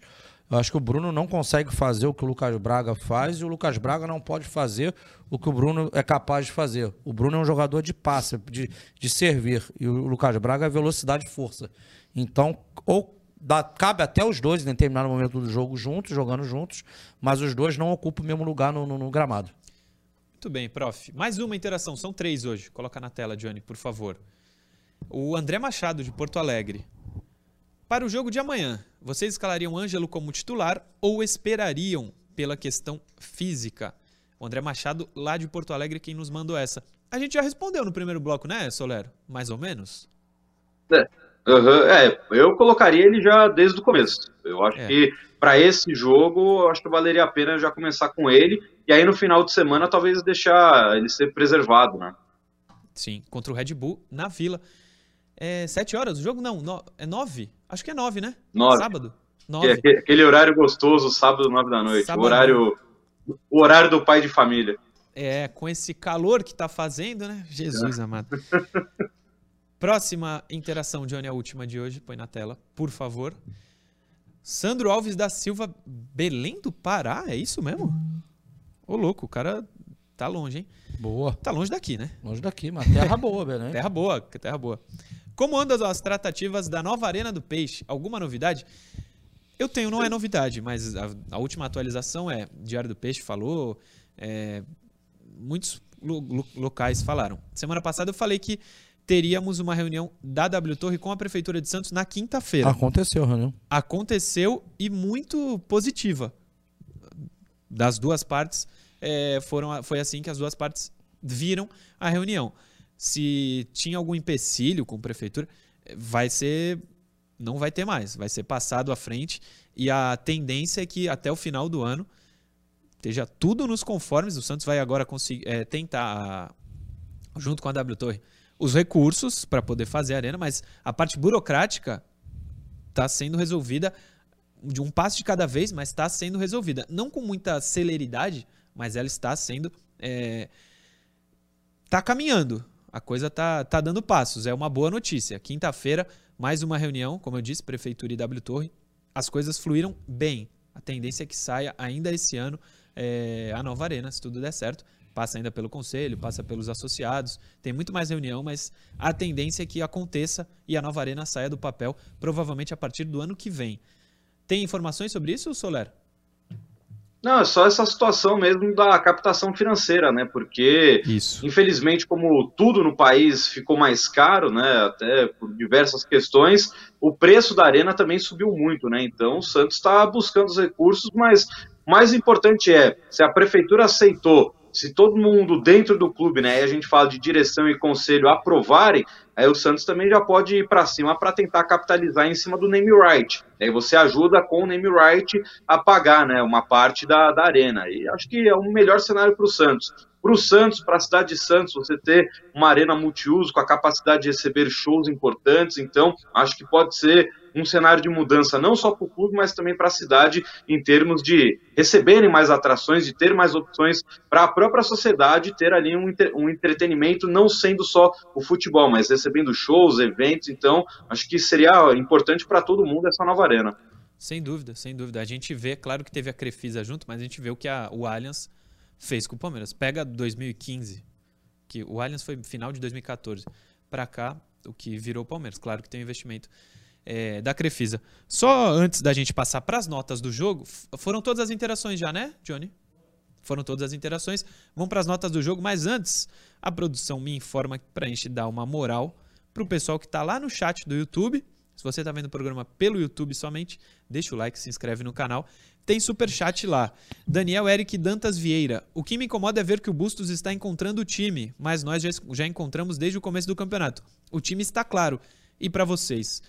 [SPEAKER 4] Eu acho que o Bruno não consegue fazer o que o Lucas Braga faz e o Lucas Braga não pode fazer o que o Bruno é capaz de fazer. O Bruno é um jogador de passe, de, de servir, e o Lucas Braga é velocidade e força. Então, ou dá, cabe até os dois em determinado momento do jogo juntos, jogando juntos, mas os dois não ocupam o mesmo lugar no, no, no gramado.
[SPEAKER 2] Muito bem, prof. Mais uma interação, são três hoje. Coloca na tela, Johnny, por favor. O André Machado, de Porto Alegre. Para o jogo de amanhã, vocês escalariam Ângelo como titular ou esperariam pela questão física? O André Machado, lá de Porto Alegre, quem nos mandou essa. A gente já respondeu no primeiro bloco, né, Solero? Mais ou menos?
[SPEAKER 3] É, uhum, é eu colocaria ele já desde o começo. Eu acho é. que para esse jogo, eu acho que valeria a pena já começar com ele. E aí no final de semana, talvez deixar ele ser preservado, né?
[SPEAKER 2] Sim, contra o Red Bull na Vila. É sete horas o jogo? Não, no, é nove? Acho que é nove, né?
[SPEAKER 3] Nove.
[SPEAKER 2] Sábado?
[SPEAKER 3] Nove. É aquele horário gostoso, sábado, nove da noite. O horário, o horário do pai de família.
[SPEAKER 2] É, com esse calor que tá fazendo, né? Jesus é. amado. Próxima interação, Johnny, a última de hoje. Põe na tela, por favor. Sandro Alves da Silva, Belém do Pará, é isso mesmo? Ô, louco, o cara tá longe, hein?
[SPEAKER 4] Boa.
[SPEAKER 2] Tá longe daqui, né?
[SPEAKER 4] Longe daqui, mas terra boa, Belém.
[SPEAKER 2] terra boa, terra boa. Como andam as tratativas da nova Arena do Peixe? Alguma novidade? Eu tenho, não é novidade, mas a, a última atualização é: Diário do Peixe falou, é, muitos lo, lo, locais falaram. Semana passada eu falei que teríamos uma reunião da W Torre com a Prefeitura de Santos na quinta-feira.
[SPEAKER 4] Aconteceu, reunião.
[SPEAKER 2] Aconteceu e muito positiva. Das duas partes, é, foram, foi assim que as duas partes viram a reunião. Se tinha algum empecilho com a prefeitura, vai ser. Não vai ter mais, vai ser passado à frente. E a tendência é que até o final do ano esteja tudo nos conformes. O Santos vai agora conseguir é, tentar, junto com a W Torre, os recursos para poder fazer a arena, mas a parte burocrática está sendo resolvida de um passo de cada vez, mas está sendo resolvida. Não com muita celeridade, mas ela está sendo. É, caminhando. A coisa tá, tá dando passos. É uma boa notícia. Quinta-feira, mais uma reunião, como eu disse, Prefeitura e W Torre. As coisas fluíram bem. A tendência é que saia ainda esse ano é, a nova arena, se tudo der certo. Passa ainda pelo conselho, passa pelos associados. Tem muito mais reunião, mas a tendência é que aconteça e a nova arena saia do papel, provavelmente a partir do ano que vem. Tem informações sobre isso, Soler?
[SPEAKER 3] Não, é só essa situação mesmo da captação financeira, né? Porque,
[SPEAKER 2] Isso.
[SPEAKER 3] infelizmente, como tudo no país ficou mais caro, né? Até por diversas questões, o preço da arena também subiu muito, né? Então o Santos está buscando os recursos, mas mais importante é se a prefeitura aceitou se todo mundo dentro do clube, né, e a gente fala de direção e conselho aprovarem, aí o Santos também já pode ir para cima para tentar capitalizar em cima do name right. Aí você ajuda com o name right a pagar, né, uma parte da, da arena. E acho que é o melhor cenário para o Santos para o Santos, para a cidade de Santos, você ter uma arena multiuso com a capacidade de receber shows importantes. Então, acho que pode ser um cenário de mudança não só para o clube, mas também para a cidade em termos de receberem mais atrações, de ter mais opções para a própria sociedade ter ali um, um entretenimento não sendo só o futebol, mas recebendo shows, eventos. Então, acho que seria importante para todo mundo essa nova arena.
[SPEAKER 2] Sem dúvida, sem dúvida. A gente vê, claro que teve a Crefisa junto, mas a gente vê o que a, o Allianz fez com o Palmeiras. Pega 2015, que o Allianz foi final de 2014, para cá, o que virou o Palmeiras. Claro que tem um investimento é, da Crefisa. Só antes da gente passar para as notas do jogo, foram todas as interações já, né, Johnny? Foram todas as interações. Vamos para as notas do jogo, mas antes, a produção me informa para a gente dar uma moral para o pessoal que está lá no chat do YouTube. Se você está vendo o programa pelo YouTube somente, deixa o like, se inscreve no canal tem super chat lá. Daniel Eric Dantas Vieira. O que me incomoda é ver que o Bustos está encontrando o time, mas nós já, já encontramos desde o começo do campeonato. O time está claro. E para vocês?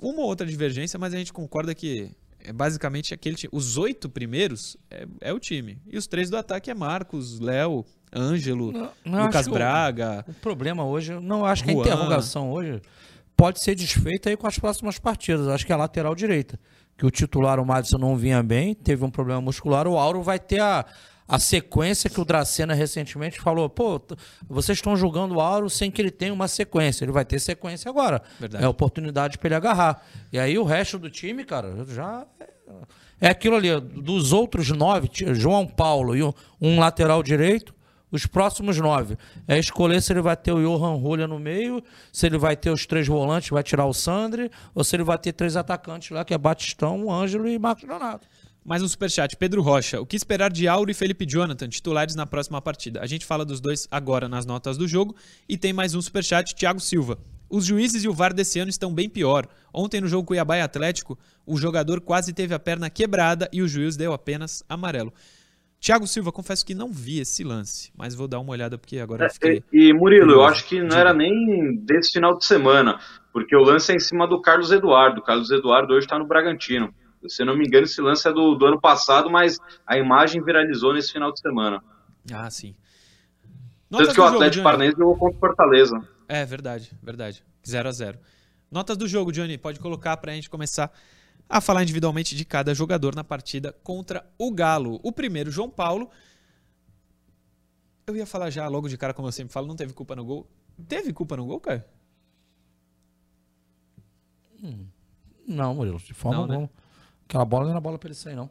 [SPEAKER 2] Uma ou outra divergência, mas a gente concorda que é basicamente aquele time. Os oito primeiros é, é, o time. E os três do ataque é Marcos, Léo, Ângelo, não, não Lucas Braga.
[SPEAKER 4] O, o, problema hoje, não acho que Juan. a interrogação hoje pode ser desfeita aí com as próximas partidas. Acho que é a lateral direita que o titular, o Madison, não vinha bem, teve um problema muscular, o Auro vai ter a, a sequência que o Dracena recentemente falou, pô, vocês estão jogando o Auro sem que ele tenha uma sequência. Ele vai ter sequência agora. Verdade. É oportunidade para ele agarrar. E aí o resto do time, cara, já é, é aquilo ali, dos outros nove, João Paulo e um lateral direito, os próximos nove. É escolher se ele vai ter o Johan Rolha no meio, se ele vai ter os três volantes, vai tirar o Sandri, ou se ele vai ter três atacantes lá, que é Batistão, Ângelo e Marcos Leonardo.
[SPEAKER 2] Mais um superchat. Pedro Rocha. O que esperar de Auro e Felipe Jonathan, titulares na próxima partida? A gente fala dos dois agora nas notas do jogo. E tem mais um superchat. Thiago Silva. Os juízes e o VAR desse ano estão bem pior. Ontem no jogo Cuiabá e Atlético, o jogador quase teve a perna quebrada e o juiz deu apenas amarelo. Thiago Silva, confesso que não vi esse lance, mas vou dar uma olhada porque agora é, fiquei.
[SPEAKER 3] E Murilo, eu acho que não era nem desse final de semana, porque o lance é em cima do Carlos Eduardo. O Carlos Eduardo hoje está no Bragantino. Se eu não me engano, esse lance é do, do ano passado, mas a imagem viralizou nesse final de semana.
[SPEAKER 2] Ah, sim.
[SPEAKER 3] Tanto que o Atlético Paranaense jogou contra o Fortaleza.
[SPEAKER 2] É, verdade, verdade. 0 a 0 Notas do jogo, Johnny, pode colocar para a gente começar a falar individualmente de cada jogador na partida contra o Galo. O primeiro, João Paulo. Eu ia falar já logo de cara, como eu sempre falo, não teve culpa no gol. Teve culpa no gol, cara?
[SPEAKER 4] Hum, não, Murilo, de forma não, alguma. Aquela bola não era bola para ele sair, não.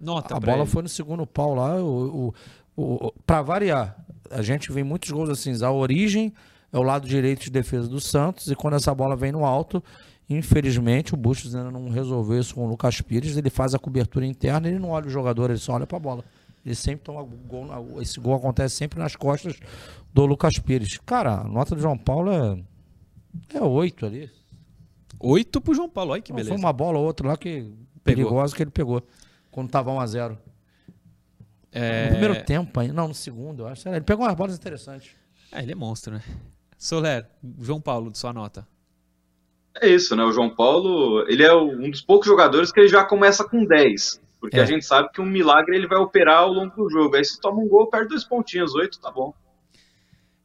[SPEAKER 2] Nota
[SPEAKER 4] a bola ele. foi no segundo pau lá. O, o, o, para variar, a gente vê muitos gols assim. A origem é o lado direito de defesa do Santos, e quando essa bola vem no alto, Infelizmente, o Bustos ainda não resolveu isso com o Lucas Pires. Ele faz a cobertura interna, ele não olha o jogador, ele só olha para a bola. Ele sempre toma gol. Esse gol acontece sempre nas costas do Lucas Pires. Cara, a nota do João Paulo é, é 8 ali.
[SPEAKER 2] 8 pro João Paulo, olha que beleza.
[SPEAKER 4] Foi uma bola ou outra lá que pegou. perigosa que ele pegou. Quando tava 1 a 0 é... No primeiro tempo ainda. Não, no segundo, eu acho. Ele pegou umas bolas interessantes.
[SPEAKER 2] É, ele é monstro, né? Soler, João Paulo, sua nota.
[SPEAKER 3] É isso, né? O João Paulo, ele é um dos poucos jogadores que ele já começa com 10. Porque é. a gente sabe que um milagre ele vai operar ao longo do jogo. Aí se toma um gol, perde dois pontinhos, oito, tá bom.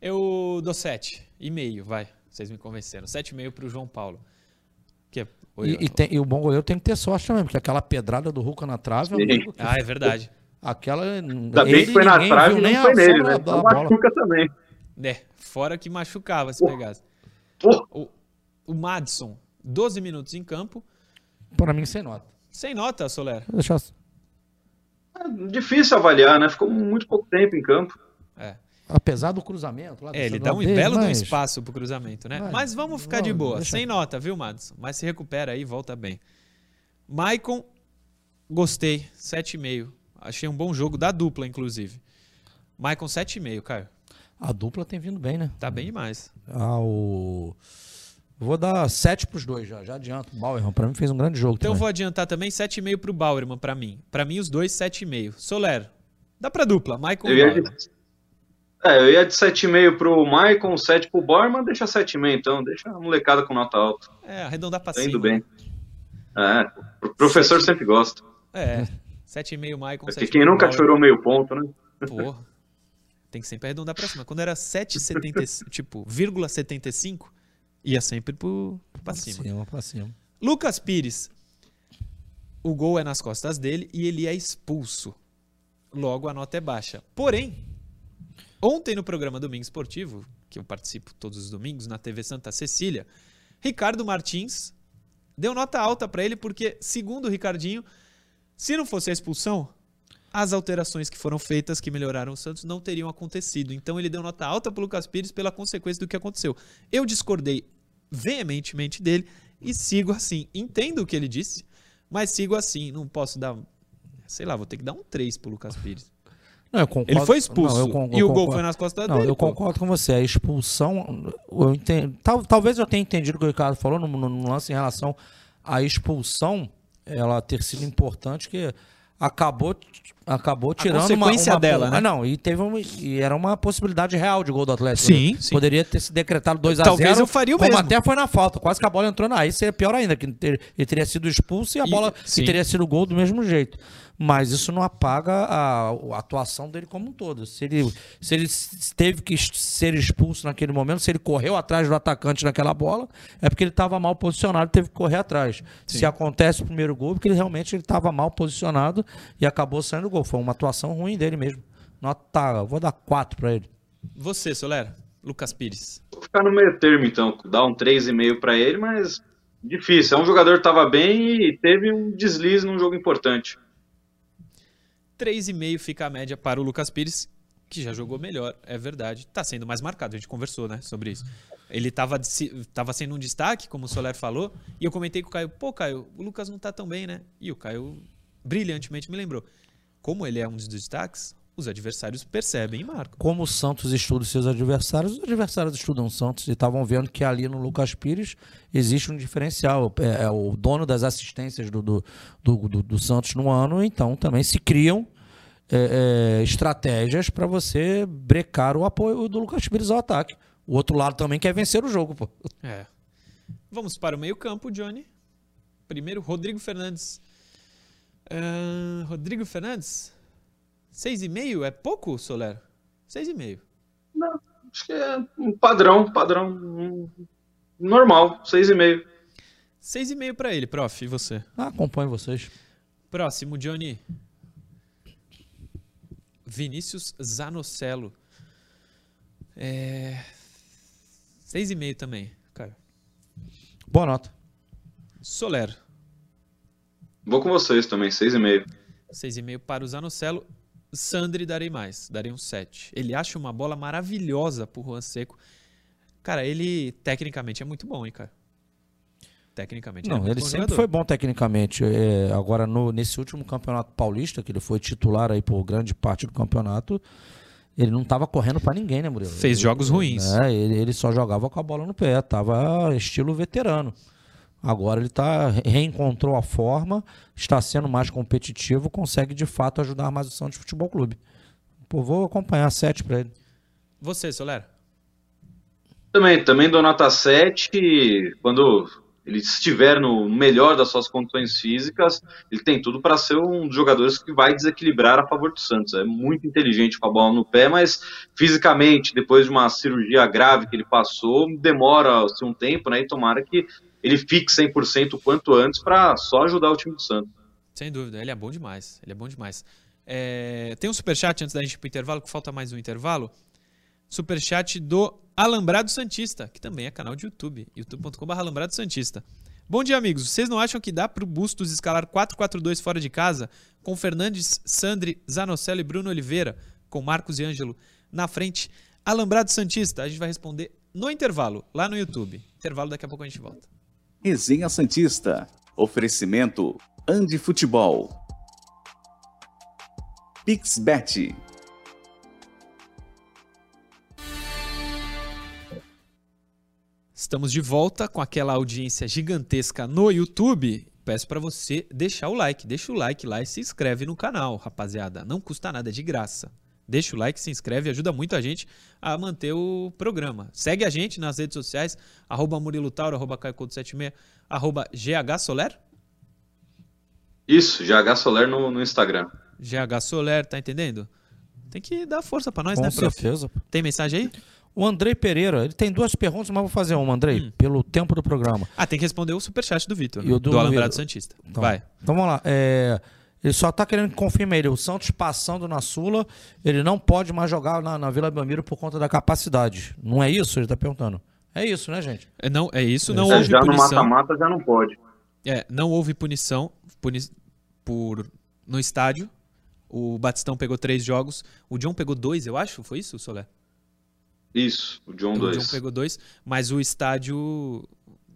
[SPEAKER 2] Eu dou sete e meio, vai. Vocês me convenceram. Sete e meio pro João Paulo. Que é
[SPEAKER 4] E, e, tem, e, o bom goleiro tem que ter sorte também, porque aquela pedrada do Ruca na trave.
[SPEAKER 2] Amigo, ah, é verdade.
[SPEAKER 4] Aquela.
[SPEAKER 3] Ainda bem que foi na trave e não foi nele, né? Então machuca também.
[SPEAKER 2] É, fora que machucava se pegasse. O, o Madison, 12 minutos em campo.
[SPEAKER 4] Para mim, sem nota.
[SPEAKER 2] Sem nota, Soler.
[SPEAKER 4] Deixa
[SPEAKER 3] é difícil avaliar, né? Ficou muito pouco tempo em campo.
[SPEAKER 2] É.
[SPEAKER 4] Apesar do cruzamento.
[SPEAKER 2] é, ele dá um dele, belo mas... espaço pro cruzamento, né? Mas, mas vamos ficar de boa. Deixa... Sem nota, viu, Madison? Mas se recupera aí, volta bem. Maicon, gostei. 7,5. Achei um bom jogo da dupla, inclusive. Maicon, 7,5, Caio.
[SPEAKER 4] A dupla tem vindo bem, né?
[SPEAKER 2] Tá bem demais.
[SPEAKER 4] Ah, o... Vou dar 7 pros dois já, já adianto. O Bauerman, pra mim, fez um grande jogo.
[SPEAKER 2] Então
[SPEAKER 4] também.
[SPEAKER 2] vou adiantar também 7,5 pro Bauerman, pra mim. Pra mim, os dois, 7,5. Soler, dá pra dupla, Maicon e Bauerman.
[SPEAKER 3] É, eu ia de 7,5 pro Maicon, 7 pro Borman, deixa 7,5 então, deixa a molecada com nota alta.
[SPEAKER 2] É, arredondar pra
[SPEAKER 3] tá
[SPEAKER 2] cima.
[SPEAKER 3] Indo bem. É, o professor 7... sempre gosta.
[SPEAKER 2] É, 7,5 Maicon,
[SPEAKER 3] Porque quem nunca Bauerman. chorou meio ponto, né?
[SPEAKER 2] Porra. Tem que sempre arredondar pra cima. Quando era 7,75, tipo, vírgula 75, ia sempre pro, pro pra cima.
[SPEAKER 4] cima. Pra cima.
[SPEAKER 2] Lucas Pires. O gol é nas costas dele e ele é expulso. Logo, a nota é baixa. Porém, Ontem no programa Domingo Esportivo, que eu participo todos os domingos na TV Santa Cecília, Ricardo Martins deu nota alta para ele porque, segundo o Ricardinho, se não fosse a expulsão, as alterações que foram feitas que melhoraram o Santos não teriam acontecido. Então ele deu nota alta para o Lucas Pires pela consequência do que aconteceu. Eu discordei veementemente dele e sigo assim. Entendo o que ele disse, mas sigo assim. Não posso dar, sei lá, vou ter que dar um 3 pro Lucas Pires.
[SPEAKER 4] Não, concordo,
[SPEAKER 2] ele foi expulso não, e o gol foi nas costas
[SPEAKER 4] não,
[SPEAKER 2] dele.
[SPEAKER 4] Eu pô. concordo com você. A expulsão. Eu entendo, tal, talvez eu tenha entendido o que o Ricardo falou no, no, lance em relação à expulsão ela ter sido importante, que acabou, acabou tirando a
[SPEAKER 2] consequência
[SPEAKER 4] uma, uma,
[SPEAKER 2] dela, né?
[SPEAKER 4] Não, e teve uma, e era uma possibilidade real de gol do Atlético.
[SPEAKER 2] Sim, sim.
[SPEAKER 4] Poderia ter se decretado 2 a 0
[SPEAKER 2] Talvez eu faria o mesmo.
[SPEAKER 4] até foi na falta, quase que a bola entrou na. Aí seria pior ainda, que ele teria sido expulso e a bola e teria sido gol do mesmo jeito. Mas isso não apaga a, a atuação dele como um todo. Se ele, se ele teve que ser expulso naquele momento, se ele correu atrás do atacante naquela bola, é porque ele estava mal posicionado e teve que correr atrás. Se acontece o primeiro gol, é porque ele realmente estava mal posicionado e acabou saindo o gol. Foi uma atuação ruim dele mesmo. Nota, vou dar 4 para ele.
[SPEAKER 2] Você, Soler, Lucas Pires.
[SPEAKER 3] Vou ficar no meio termo, então. Dar um 3,5 para ele, mas difícil. É um jogador que estava bem e teve um deslize num jogo importante.
[SPEAKER 2] 3,5 fica a média para o Lucas Pires, que já jogou melhor, é verdade. Tá sendo mais marcado, a gente conversou, né, sobre isso. Ele tava, se- tava sendo um destaque, como o Soler falou, e eu comentei com o Caio, pô, Caio, o Lucas não tá tão bem, né? E o Caio brilhantemente me lembrou. Como ele é um dos destaques, os adversários percebem e marcam.
[SPEAKER 4] como o Santos estuda seus adversários, os adversários estudam o Santos e estavam vendo que ali no Lucas Pires existe um diferencial. É, é o dono das assistências do, do, do, do- do Santos no ano, então também se criam é, é, estratégias para você brecar o apoio do Lucas Pires ao ataque. O outro lado também quer vencer o jogo, pô.
[SPEAKER 2] É. Vamos para o meio-campo, Johnny. Primeiro, Rodrigo Fernandes. Ah, Rodrigo Fernandes? 6,5 é pouco, Soler? 6,5.
[SPEAKER 3] Não, acho que é um padrão, padrão um, normal, 6,5.
[SPEAKER 2] 6,5 para ele, prof. E você?
[SPEAKER 4] Ah, acompanho vocês.
[SPEAKER 2] Próximo, Johnny. Vinícius Zanocelo. É... 6,5 também, cara.
[SPEAKER 4] Boa nota.
[SPEAKER 2] Soler.
[SPEAKER 3] Vou com vocês também, 6,5.
[SPEAKER 2] 6,5 para o Zanocelo. Sandri darei mais, darei um 7. Ele acha uma bola maravilhosa pro Juan Seco. Cara, ele tecnicamente é muito bom, hein, cara? Tecnicamente
[SPEAKER 4] Não,
[SPEAKER 2] é muito
[SPEAKER 4] ele sempre
[SPEAKER 2] jogador.
[SPEAKER 4] foi bom tecnicamente. É, agora, no- nesse último campeonato paulista, que ele foi titular aí por grande parte do campeonato, ele não estava correndo para ninguém, né, Murilo?
[SPEAKER 2] Fez
[SPEAKER 4] Ele-
[SPEAKER 2] jogos ruins.
[SPEAKER 4] É, ele, ele só jogava com a bola no pé, tava estilo veterano. Agora ele tá, reencontrou a forma, está sendo mais competitivo, consegue de fato ajudar mais o Santos Futebol Clube. Pô, vou acompanhar 7 para ele.
[SPEAKER 2] Você, Soler?
[SPEAKER 3] Também, também dou nota 7. Quando ele estiver no melhor das suas condições físicas, ele tem tudo para ser um dos jogadores que vai desequilibrar a favor do Santos. É muito inteligente com a bola no pé, mas fisicamente, depois de uma cirurgia grave que ele passou, demora assim, um tempo, né? E tomara que ele fique 100% o quanto antes para só ajudar o time do Santos.
[SPEAKER 2] Sem dúvida, ele é bom demais. Ele é bom demais. É, tem um superchat antes da gente ir pro intervalo, que falta mais um intervalo. Superchat do Alambrado Santista, que também é canal de YouTube, youtube.com.br Alambrado Santista. Bom dia, amigos. Vocês não acham que dá pro Bustos escalar 4-4-2 fora de casa, com Fernandes, Sandri, Zanocelo e Bruno Oliveira, com Marcos e Ângelo na frente? Alambrado Santista, a gente vai responder no intervalo, lá no YouTube. Intervalo, daqui a pouco a gente volta.
[SPEAKER 1] Resenha Santista. Oferecimento Andi Futebol. Pixbet.
[SPEAKER 2] Estamos de volta com aquela audiência gigantesca no YouTube. Peço para você deixar o like, deixa o like lá e se inscreve no canal, rapaziada. Não custa nada, é de graça. Deixa o like, se inscreve, ajuda muito a gente a manter o programa. Segue a gente nas redes sociais, arroba Murilo Tauro, arroba Caio76, arroba GH Soler.
[SPEAKER 3] Isso, GH Soler no, no Instagram.
[SPEAKER 2] GH Soler, tá entendendo? Tem que dar força para nós,
[SPEAKER 4] Com
[SPEAKER 2] né, prof?
[SPEAKER 4] certeza.
[SPEAKER 2] Tem mensagem aí?
[SPEAKER 4] O Andrei Pereira, ele tem duas perguntas, mas vou fazer uma, Andrei,
[SPEAKER 2] Hum.
[SPEAKER 4] pelo tempo do programa.
[SPEAKER 2] Ah, tem que responder o superchat do Vitor, né?
[SPEAKER 4] E o
[SPEAKER 2] do,
[SPEAKER 4] do
[SPEAKER 2] Alambrado
[SPEAKER 4] Vitor.
[SPEAKER 2] Santista.
[SPEAKER 4] Então,
[SPEAKER 2] Vai.
[SPEAKER 4] Então vamos lá. É, ele só tá querendo que confirme ele. O Santos passando na Sula, ele não pode mais jogar na, na Vila Belmiro por conta da capacidade. Não é isso? Ele tá perguntando. É isso, né, gente?
[SPEAKER 2] É, não, é isso, não
[SPEAKER 3] É,
[SPEAKER 2] houve
[SPEAKER 3] já no
[SPEAKER 2] punição.
[SPEAKER 3] mata-mata já não pode.
[SPEAKER 2] É, não houve punição puni por no estádio. O Batistão pegou três jogos. O John pegou dois, eu acho. Foi isso, Solé?
[SPEAKER 3] Isso, o John
[SPEAKER 2] o
[SPEAKER 3] 2.
[SPEAKER 2] John pegou dois, mas o estádio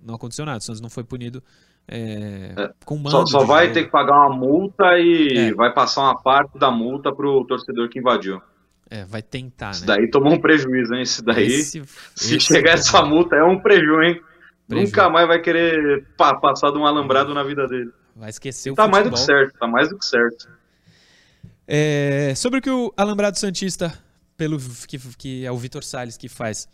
[SPEAKER 2] não aconteceu nada. O Santos não foi punido é,
[SPEAKER 3] É. Só, só vai
[SPEAKER 2] jogo.
[SPEAKER 3] ter que pagar uma multa e
[SPEAKER 2] É.
[SPEAKER 3] vai passar uma parte da multa pro torcedor que invadiu.
[SPEAKER 2] É, vai tentar,
[SPEAKER 3] Isso
[SPEAKER 2] né?
[SPEAKER 3] daí tomou um prejuízo, hein? Isso daí,
[SPEAKER 2] Esse-
[SPEAKER 3] se
[SPEAKER 2] esse
[SPEAKER 3] chegar
[SPEAKER 2] é
[SPEAKER 3] essa multa, é um prejuízo, hein?
[SPEAKER 2] Preju.
[SPEAKER 3] Nunca mais vai querer pa- passar de um alambrado na vida dele.
[SPEAKER 2] Vai esquecer o
[SPEAKER 3] Tá mais do que
[SPEAKER 2] futebol.
[SPEAKER 3] certo, tá mais do que certo.
[SPEAKER 2] É, sobre o que o Alambrado Santista, pelo que, que é o Vitor Salles que faz,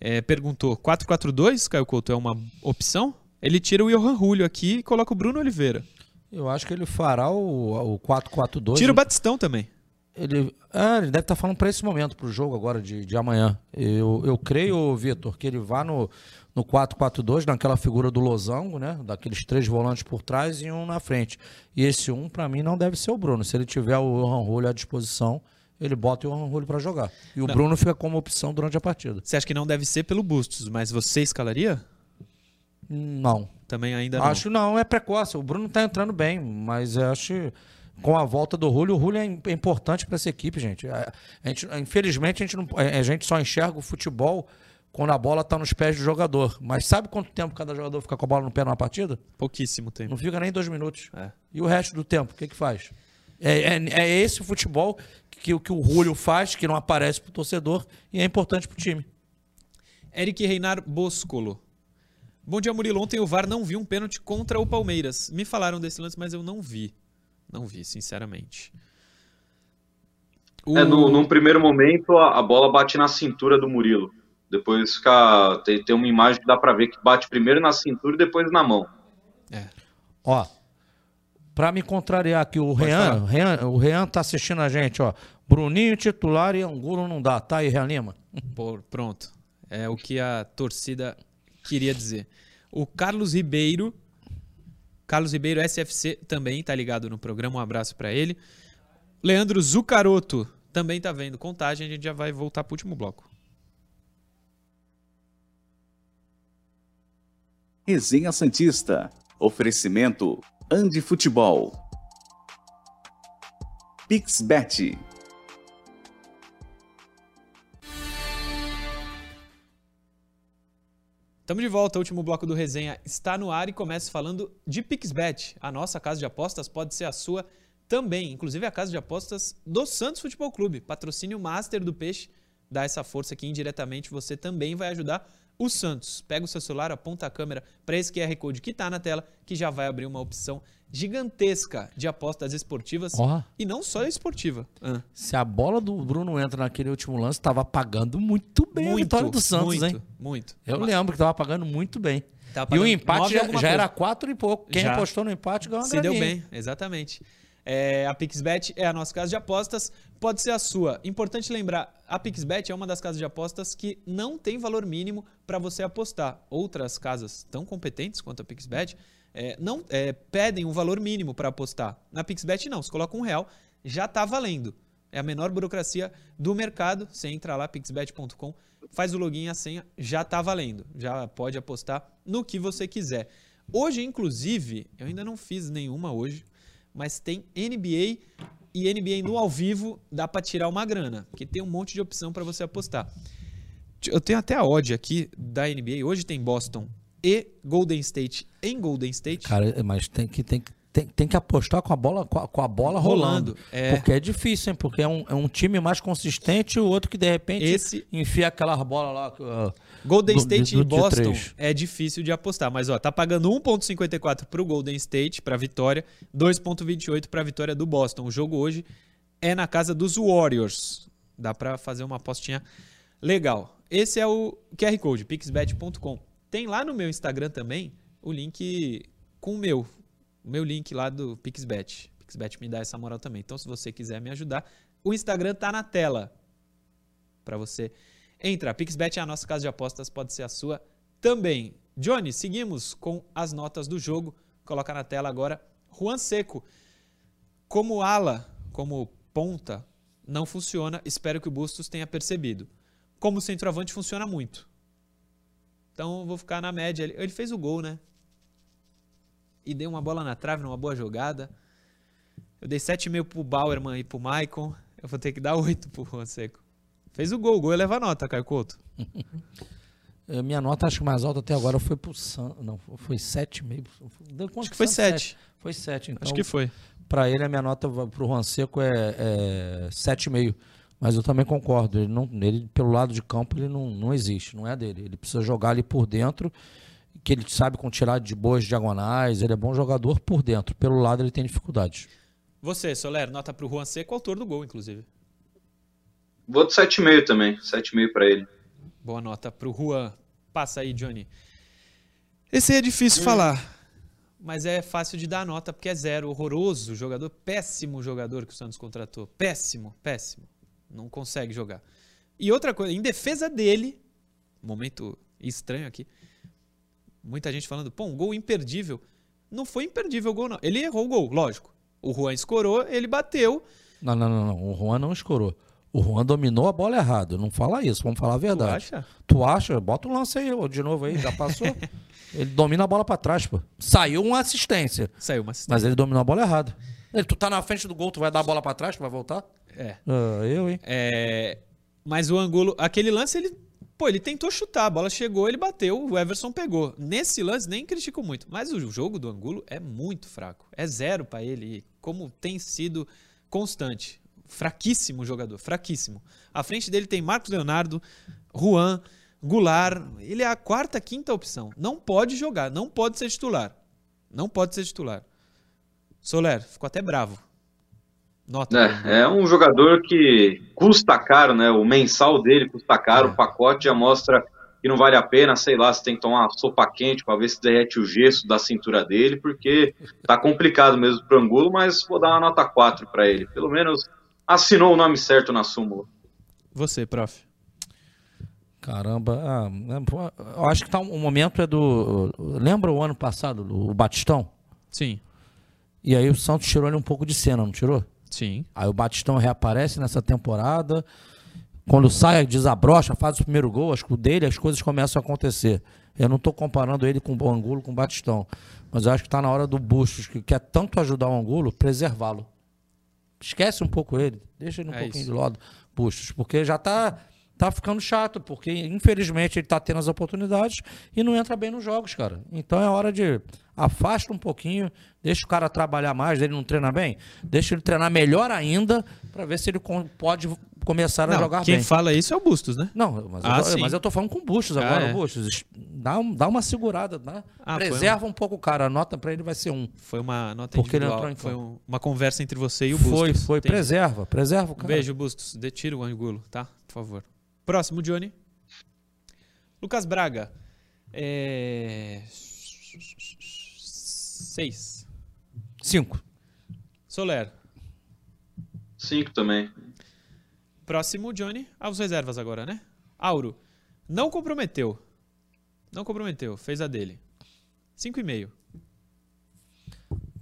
[SPEAKER 2] é, perguntou: 4-4-2, Caio Couto, é uma opção? Ele tira o Johan Julio aqui e coloca o Bruno Oliveira.
[SPEAKER 4] Eu acho que ele fará o, o 4-4-2.
[SPEAKER 2] Tira o Batistão também.
[SPEAKER 4] Ele, ah, ele deve estar falando para esse momento, para o jogo agora de, de amanhã. Eu, eu creio, Vitor, que ele vá no, no 4-4-2, naquela figura do losango, né? Daqueles três volantes por trás e um na frente. E esse um, para mim, não deve ser o Bruno. Se ele tiver o Johan Julio à disposição, ele bota o Johan Julio para jogar. E o
[SPEAKER 2] Não.
[SPEAKER 4] Bruno fica como opção durante a partida.
[SPEAKER 2] Você acha que não deve ser pelo Bustos, mas você escalaria?
[SPEAKER 4] Não.
[SPEAKER 2] Também ainda não.
[SPEAKER 4] Acho não, é precoce. O Bruno tá entrando bem, mas eu acho que com a volta do Julio, o Julio é é importante para essa equipe, gente. A- a gente- Infelizmente, a gente, não, a gente só enxerga o futebol quando a bola tá nos pés do jogador. Mas sabe quanto tempo cada jogador fica com a bola no pé numa partida?
[SPEAKER 2] Pouquíssimo tempo.
[SPEAKER 4] Não fica nem dois minutos.
[SPEAKER 2] É.
[SPEAKER 4] E o resto do tempo, o que que faz? É, é- é esse futebol que, o que o Julio faz, que não aparece pro torcedor e é importante pro time.
[SPEAKER 2] Eric Reinar Boscolo. Bom dia, Murilo. Ontem o VAR não viu um pênalti contra o Palmeiras. Me falaram desse lance, mas eu não vi. Não vi, sinceramente. O-
[SPEAKER 3] É, no, num primeiro momento, a, a bola bate na cintura do Murilo. Depois fica. Tem, tem uma imagem que dá pra ver que bate primeiro na cintura e depois na mão.
[SPEAKER 2] É.
[SPEAKER 4] Ó, pra me contrariar aqui, o Rean, Rean, o Rean tá assistindo a gente, ó. Bruninho titular e Angulo não dá, tá aí, Rean Lima?
[SPEAKER 2] Pô, pronto. É o que a torcida queria dizer. O Carlos Ribeiro, Carlos Ribeiro SFC também tá ligado no programa. Um abraço pra ele. Leandro Zucaroto também tá vendo contagem. A gente já vai voltar pro último bloco.
[SPEAKER 1] Resenha Santista. Oferecimento Andi Futebol. Pixbet.
[SPEAKER 2] Estamos de volta, o último bloco do resenha está no ar e começa falando de Pixbet. A nossa casa de apostas pode ser a sua também, inclusive a casa de apostas do Santos Futebol Clube, patrocínio master do Peixe. Dá essa força que indiretamente você também vai ajudar o Santos. Pega o seu celular, aponta a câmera para esse QR Code que está na tela, que já vai abrir uma opção gigantesca de apostas esportivas
[SPEAKER 4] Ó.
[SPEAKER 2] e não só esportiva. Ah,
[SPEAKER 4] Se a bola do Bruno entra naquele último lance, tava pagando muito bem a vitória do Santos,
[SPEAKER 2] muito,
[SPEAKER 4] hein?
[SPEAKER 2] muito.
[SPEAKER 4] Eu lembro que tava pagando muito bem.
[SPEAKER 2] Tava
[SPEAKER 4] e o empate já, já era quatro e pouco. Quem
[SPEAKER 2] Já.
[SPEAKER 4] apostou no empate ganhou uma
[SPEAKER 2] Se deu bem, exatamente. É, a Pixbet é a nossa casa de apostas, pode ser a sua. Importante lembrar, A Pixbet é uma das casas de apostas que não tem valor mínimo para você apostar. Outras casas tão competentes quanto a Pixbet é, não é, pedem um valor mínimo para apostar. Na Pixbet não, você coloca um real, já está valendo. É a menor burocracia do mercado. Você entra lá, pixbet.com, faz o login e a senha, já está valendo. Já pode apostar no que você quiser. Hoje, inclusive, eu ainda não fiz nenhuma hoje, mas tem NBA e NBA no ao vivo dá para tirar uma grana, porque tem um monte de opção para você apostar. Eu tenho até a odd aqui da NBA. Hoje tem Boston e Golden State em Golden State.
[SPEAKER 4] Cara, mas tem que, tem que tem, tem que apostar com a bola, com a, com a bola rolando. rolando. É. Porque é difícil, hein? Porque é um, é um time mais consistente e o outro que de repente
[SPEAKER 2] Esse...
[SPEAKER 4] enfia aquela bola lá. Uh,
[SPEAKER 2] Golden State do, do, e Boston é difícil de apostar. Mas ó, tá pagando 1,54 pro Golden State, pra vitória, 2,28 pra vitória do Boston. O jogo hoje é na casa dos Warriors. Dá pra fazer uma apostinha legal. Esse é o QR Code, pixbet.com. Tem lá no meu Instagram também o link com o meu, o meu link lá do Pixbet. Pixbet me dá essa moral também. Então, se você quiser me ajudar, o Instagram tá na tela para você entrar. Pixbet é a nossa casa de apostas, pode ser a sua também. Johnny, seguimos com as notas do jogo. Coloca na tela agora Juan Seco. Como ala, como ponta, não funciona. Espero que o Bustos tenha percebido. Como centroavante, funciona muito. Então, vou ficar na média. Ele fez o gol, né? e dei uma bola na trave numa boa jogada. Eu dei 7,5 pro Bauerman e pro Maicon. Eu vou ter que dar 8 pro Juan Seco. Fez o gol, o gol eleva a nota, Caio Couto.
[SPEAKER 4] É, minha nota, acho que mais alta até agora foi pro San... Não, foi 7,5.
[SPEAKER 2] Acho que foi 7.
[SPEAKER 4] Foi 7, então.
[SPEAKER 2] Acho que foi.
[SPEAKER 4] Para ele, a minha nota pro Juan Seco é, é 7,5. Mas eu também concordo. Ele, não, ele, pelo lado de campo, ele não, não existe. Não é dele. Ele precisa jogar ali por dentro que ele sabe com tirar de boas diagonais, ele é bom jogador por dentro. Pelo lado ele tem dificuldades.
[SPEAKER 2] Você, Soler, nota para o Juan Seco, autor do gol, inclusive.
[SPEAKER 3] Vou de 7,5 também, 7,5 para ele.
[SPEAKER 2] Boa nota para o Juan. Passa aí, Johnny. Esse é difícil hum. falar, mas é fácil de dar nota porque é zero, horroroso jogador, péssimo jogador que o Santos contratou. Péssimo, péssimo. Não consegue jogar. E outra coisa, em defesa dele, momento estranho aqui, muita gente falando, pô, um gol imperdível. Não foi imperdível o gol, não. Ele errou o gol, lógico. O Juan escorou, ele bateu.
[SPEAKER 4] Não, não, não, não. O Juan não escorou. O Juan dominou a bola errado. Não fala isso, vamos falar a verdade.
[SPEAKER 2] Tu acha?
[SPEAKER 4] Tu acha? Bota o lance aí de novo aí, já passou. ele domina a bola para trás, pô. Saiu uma assistência.
[SPEAKER 2] Saiu uma assistência.
[SPEAKER 4] Mas ele dominou a bola errado. Ele, tu tá na frente do gol, tu vai dar a bola para trás, tu vai voltar?
[SPEAKER 2] É.
[SPEAKER 4] Uh, eu, hein?
[SPEAKER 2] É... Mas o Angulo, aquele lance, ele Pô, ele tentou chutar, a bola chegou, ele bateu, o Everson pegou. Nesse lance, nem critico muito. Mas o jogo do Angulo é muito fraco. É zero para ele, como tem sido constante. Fraquíssimo jogador, fraquíssimo. À frente dele tem Marcos Leonardo, Juan, Goulart. Ele é a quarta, quinta opção. Não pode jogar, não pode ser titular. Não pode ser titular. Soler, ficou até bravo.
[SPEAKER 3] Nota. É, é, um jogador que custa caro, né? O mensal dele custa caro, é. o pacote já mostra que não vale a pena, sei lá, se tem que tomar uma sopa quente para ver se derrete o gesso da cintura dele, porque tá complicado mesmo pro Angulo, mas vou dar uma nota 4 para ele. Pelo menos assinou o nome certo na súmula.
[SPEAKER 2] Você, prof.
[SPEAKER 4] Caramba, ah, é, eu acho que tá, o momento é do. Lembra o ano passado, o Batistão?
[SPEAKER 2] Sim.
[SPEAKER 4] E aí o Santos tirou ele um pouco de cena, não tirou?
[SPEAKER 2] Sim.
[SPEAKER 4] Aí o Batistão reaparece nessa temporada. Quando sai, desabrocha, faz o primeiro gol, acho que o dele, as coisas começam a acontecer. Eu não estou comparando ele com o Angulo, com o Batistão. Mas eu acho que está na hora do Bustos, que quer tanto ajudar o Angulo, preservá-lo. Esquece um pouco ele, deixa ele um é pouquinho isso. de lado, Bustos, porque já está tá ficando chato, porque infelizmente ele tá tendo as oportunidades e não entra bem nos jogos, cara. Então é hora de afasta um pouquinho, deixa o cara trabalhar mais, ele não treina bem, deixa ele treinar melhor ainda para ver se ele pode começar
[SPEAKER 2] não,
[SPEAKER 4] a jogar
[SPEAKER 2] quem
[SPEAKER 4] bem.
[SPEAKER 2] Quem fala isso é o Bustos, né?
[SPEAKER 4] Não, mas, ah, eu, mas eu tô falando com o Bustos ah, agora, é. Bustos. Dá, dá uma segurada, dá, ah, preserva um... um... pouco o cara, a nota para ele vai ser um.
[SPEAKER 2] Foi uma nota
[SPEAKER 4] Porque ele
[SPEAKER 2] foi um, uma conversa entre você e o Bustos.
[SPEAKER 4] Foi, foi, preserva, preserva o cara.
[SPEAKER 2] Beijo, Bustos, detira o angulo, tá? Por favor. Próximo, Johnny. Lucas Braga. É... Seis.
[SPEAKER 4] Cinco.
[SPEAKER 2] Soler.
[SPEAKER 3] Cinco também.
[SPEAKER 2] Próximo, Johnny. Ah, os reservas agora, né? Auro. Não comprometeu. Não comprometeu. Fez a dele. 5,5.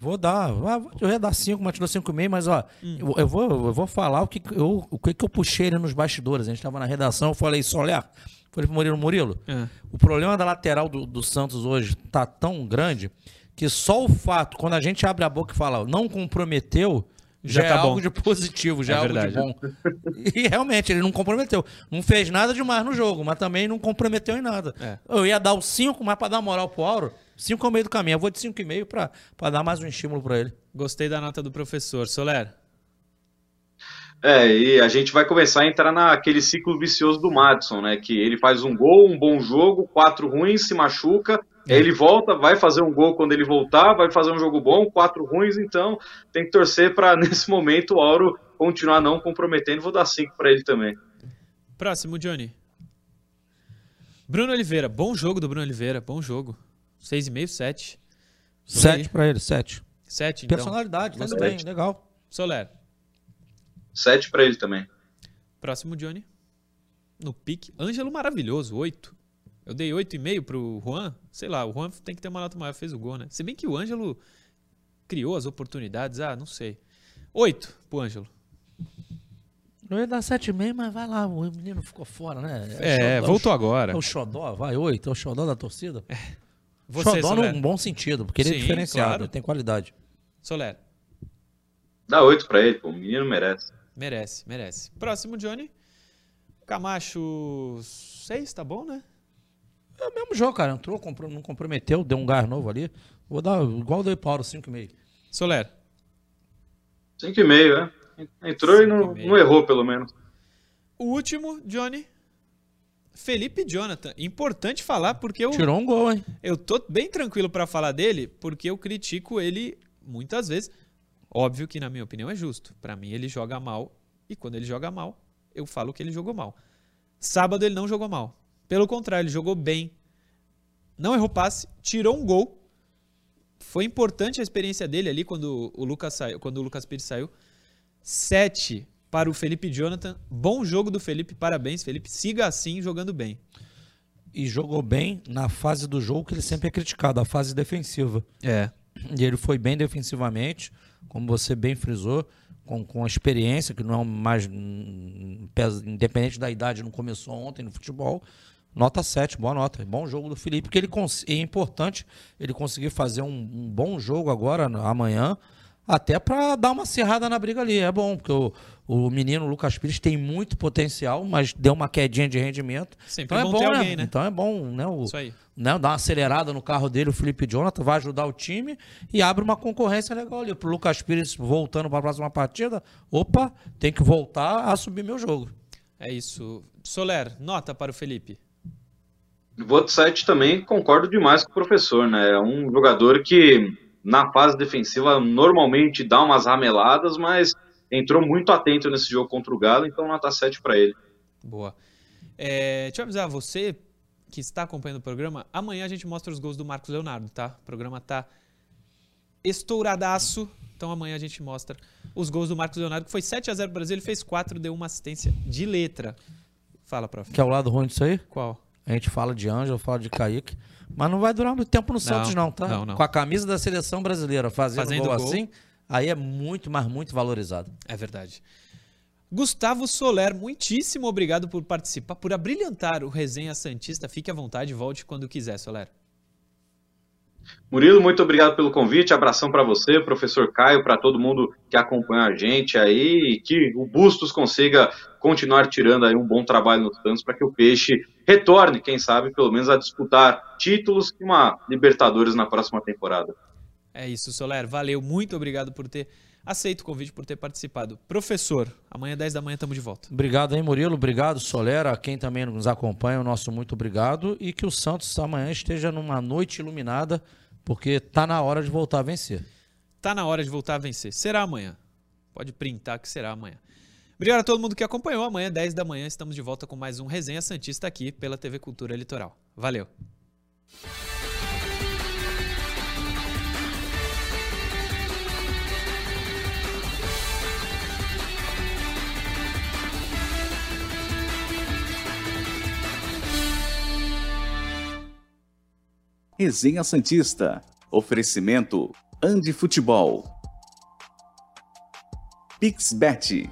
[SPEAKER 4] Vou dar, eu ia dar 5, mas tirou 5,5, mas ó,
[SPEAKER 2] Hum.
[SPEAKER 4] eu, eu vou, eu vou falar o que, eu, o que, que eu puxei ele nos bastidores. A gente tava na redação, eu falei, Soler, falei pro Murilo, Murilo,
[SPEAKER 2] Ah.
[SPEAKER 4] o problema da lateral do, do Santos hoje tá tão grande que só o fato, quando a gente abre a boca e fala, não comprometeu, já,
[SPEAKER 2] Já
[SPEAKER 4] é
[SPEAKER 2] tá bom.
[SPEAKER 4] algo de positivo, já
[SPEAKER 2] É
[SPEAKER 4] é, algo
[SPEAKER 2] verdade.
[SPEAKER 4] de bom. E realmente, ele não comprometeu. Não fez nada demais no jogo, mas também não comprometeu em nada.
[SPEAKER 2] É.
[SPEAKER 4] Eu ia dar o 5, mas pra dar moral pro Auro, 5 é o meio do caminho. Eu vou de 5,5 pra, pra dar mais um estímulo pra ele.
[SPEAKER 2] Gostei da nota do professor. Soler.
[SPEAKER 3] É, e a gente vai começar a entrar naquele ciclo vicioso do Madison, né? Que ele faz um gol, um bom jogo, quatro ruins, se machuca, aí ele volta, vai fazer um gol quando ele voltar, vai fazer um jogo bom, quatro ruins, então tem que torcer para nesse momento o Auro continuar não comprometendo. Vou dar cinco para ele também.
[SPEAKER 2] Próximo, Johnny. Bruno Oliveira. Bom jogo do Bruno Oliveira. Bom jogo. 6,5, 7.
[SPEAKER 4] 7 pra ele, 7.
[SPEAKER 2] 7, então.
[SPEAKER 4] Personalidade, tudo
[SPEAKER 3] Gostei.
[SPEAKER 4] bem, legal.
[SPEAKER 2] Soler.
[SPEAKER 3] Sete para ele também.
[SPEAKER 2] Próximo, Johnny. No pique. Ângelo maravilhoso, 8. Eu dei 8,5 pro Juan. Sei lá, o Juan tem que ter uma nota maior, fez o gol, né? Se bem que o Ângelo criou as oportunidades, ah, não sei. 8 pro Ângelo.
[SPEAKER 4] Eu ia dar 7,5, mas vai lá, o menino ficou fora, né?
[SPEAKER 2] É,
[SPEAKER 4] xodó,
[SPEAKER 2] voltou
[SPEAKER 4] É
[SPEAKER 2] agora.
[SPEAKER 4] o xodó, vai, 8, é o xodó da torcida.
[SPEAKER 2] Você,
[SPEAKER 4] xodó
[SPEAKER 2] Soler.
[SPEAKER 4] num bom sentido, porque ele é
[SPEAKER 2] Sim,
[SPEAKER 4] diferenciado,
[SPEAKER 2] claro.
[SPEAKER 4] ele tem qualidade.
[SPEAKER 2] Soler.
[SPEAKER 3] Dá oito para ele, pô, o menino merece.
[SPEAKER 2] Merece, merece. Próximo, Johnny. Camacho 6, tá bom, né?
[SPEAKER 4] É o mesmo jogo, cara, entrou, compro- não comprometeu, deu um gás novo ali. Vou dar igual dei Paulo, 5,5.
[SPEAKER 2] Soler.
[SPEAKER 3] Cinco e meio, é. Entrou e
[SPEAKER 2] Cinco
[SPEAKER 3] não,
[SPEAKER 2] e
[SPEAKER 3] não errou, pelo menos.
[SPEAKER 2] O último, Johnny. Felipe Jonathan. Importante falar porque eu,
[SPEAKER 4] Tirou um gol, hein?
[SPEAKER 2] eu tô bem tranquilo pra falar dele, porque eu critico ele muitas vezes. Óbvio que, na minha opinião, é justo. Pra mim, ele joga mal. E quando ele joga mal, eu falo que ele jogou mal. Sábado, ele não jogou mal. Pelo contrário, ele jogou bem. Não errou passe, tirou um gol. Foi importante a experiência dele ali quando o Lucas, saiu, quando o Lucas Pires saiu. 7 para o Felipe Jonathan. Bom jogo do Felipe, parabéns, Felipe. Siga assim jogando bem.
[SPEAKER 4] E jogou bem na fase do jogo que ele sempre é criticado, a fase defensiva.
[SPEAKER 2] É.
[SPEAKER 4] E ele foi bem defensivamente, como você bem frisou, com, com a experiência, que não é mais. Independente da idade, não começou ontem no futebol. Nota 7, boa nota. Bom jogo do Felipe, que ele é importante ele conseguir fazer um, um bom jogo agora, amanhã, até para dar uma cerrada na briga ali. É bom, porque o, o menino Lucas Pires tem muito potencial, mas deu uma quedinha de rendimento.
[SPEAKER 2] Sempre
[SPEAKER 4] então é
[SPEAKER 2] bom
[SPEAKER 4] né?
[SPEAKER 2] alguém, né?
[SPEAKER 4] Então é bom, né? O,
[SPEAKER 2] Isso aí.
[SPEAKER 4] né, dar uma acelerada no carro dele, o Felipe Jonathan, vai ajudar o time e abre uma concorrência legal ali. Pro Lucas Pires voltando para a próxima partida, opa, tem que voltar a subir meu jogo.
[SPEAKER 2] É isso. Soler, nota para o Felipe.
[SPEAKER 3] Vou de 7 também, concordo demais com o professor, né? É um jogador que na fase defensiva normalmente dá umas rameladas, mas entrou muito atento nesse jogo contra o Galo, então nota 7 para ele.
[SPEAKER 2] Boa. É, deixa eu avisar você que está acompanhando o programa. Amanhã a gente mostra os gols do Marcos Leonardo, tá? O programa tá estouradaço. Então amanhã a gente mostra os gols do Marcos Leonardo, que foi 7 a 0 pro Brasil, ele fez 4, deu uma assistência de letra. Fala, prof.
[SPEAKER 4] Que é o lado ruim disso aí.
[SPEAKER 2] Qual?
[SPEAKER 4] A gente fala de Ângelo, fala de Kaique. Mas não vai durar muito tempo no Santos, não, tá?
[SPEAKER 2] não, não.
[SPEAKER 4] Com a camisa da seleção brasileira fazendo,
[SPEAKER 2] Fazendo
[SPEAKER 4] gol,
[SPEAKER 2] gol.
[SPEAKER 4] assim, aí é muito, mas muito valorizado.
[SPEAKER 2] É verdade. Gustavo Soler, muitíssimo obrigado por participar, por abrilhantar o Resenha Santista. Fique à vontade, volte quando quiser, Soler.
[SPEAKER 3] Murilo, muito obrigado pelo convite, abração para você, professor Caio, para todo mundo que acompanha a gente aí, e que o Bustos consiga continuar tirando aí um bom trabalho no Santos para que o Peixe retorne, quem sabe, pelo menos a disputar títulos e uma Libertadores na próxima temporada.
[SPEAKER 2] É isso, Soler. Valeu, muito obrigado por ter aceito o convite, por ter participado. Professor, amanhã 10 da manhã estamos de volta.
[SPEAKER 4] Obrigado aí, Murilo. Obrigado, Solera. Quem também nos acompanha, o nosso muito obrigado. E que o Santos amanhã esteja numa noite iluminada, porque tá na hora de voltar a vencer.
[SPEAKER 2] Tá na hora de voltar a vencer. Será amanhã. Pode printar que será amanhã. Obrigado a todo mundo que acompanhou. Amanhã, 10 da manhã, estamos de volta com mais um Resenha Santista aqui pela TV Cultura Litoral. Valeu!
[SPEAKER 1] Resenha Santista. Oferecimento Andi Futebol. Pixbet.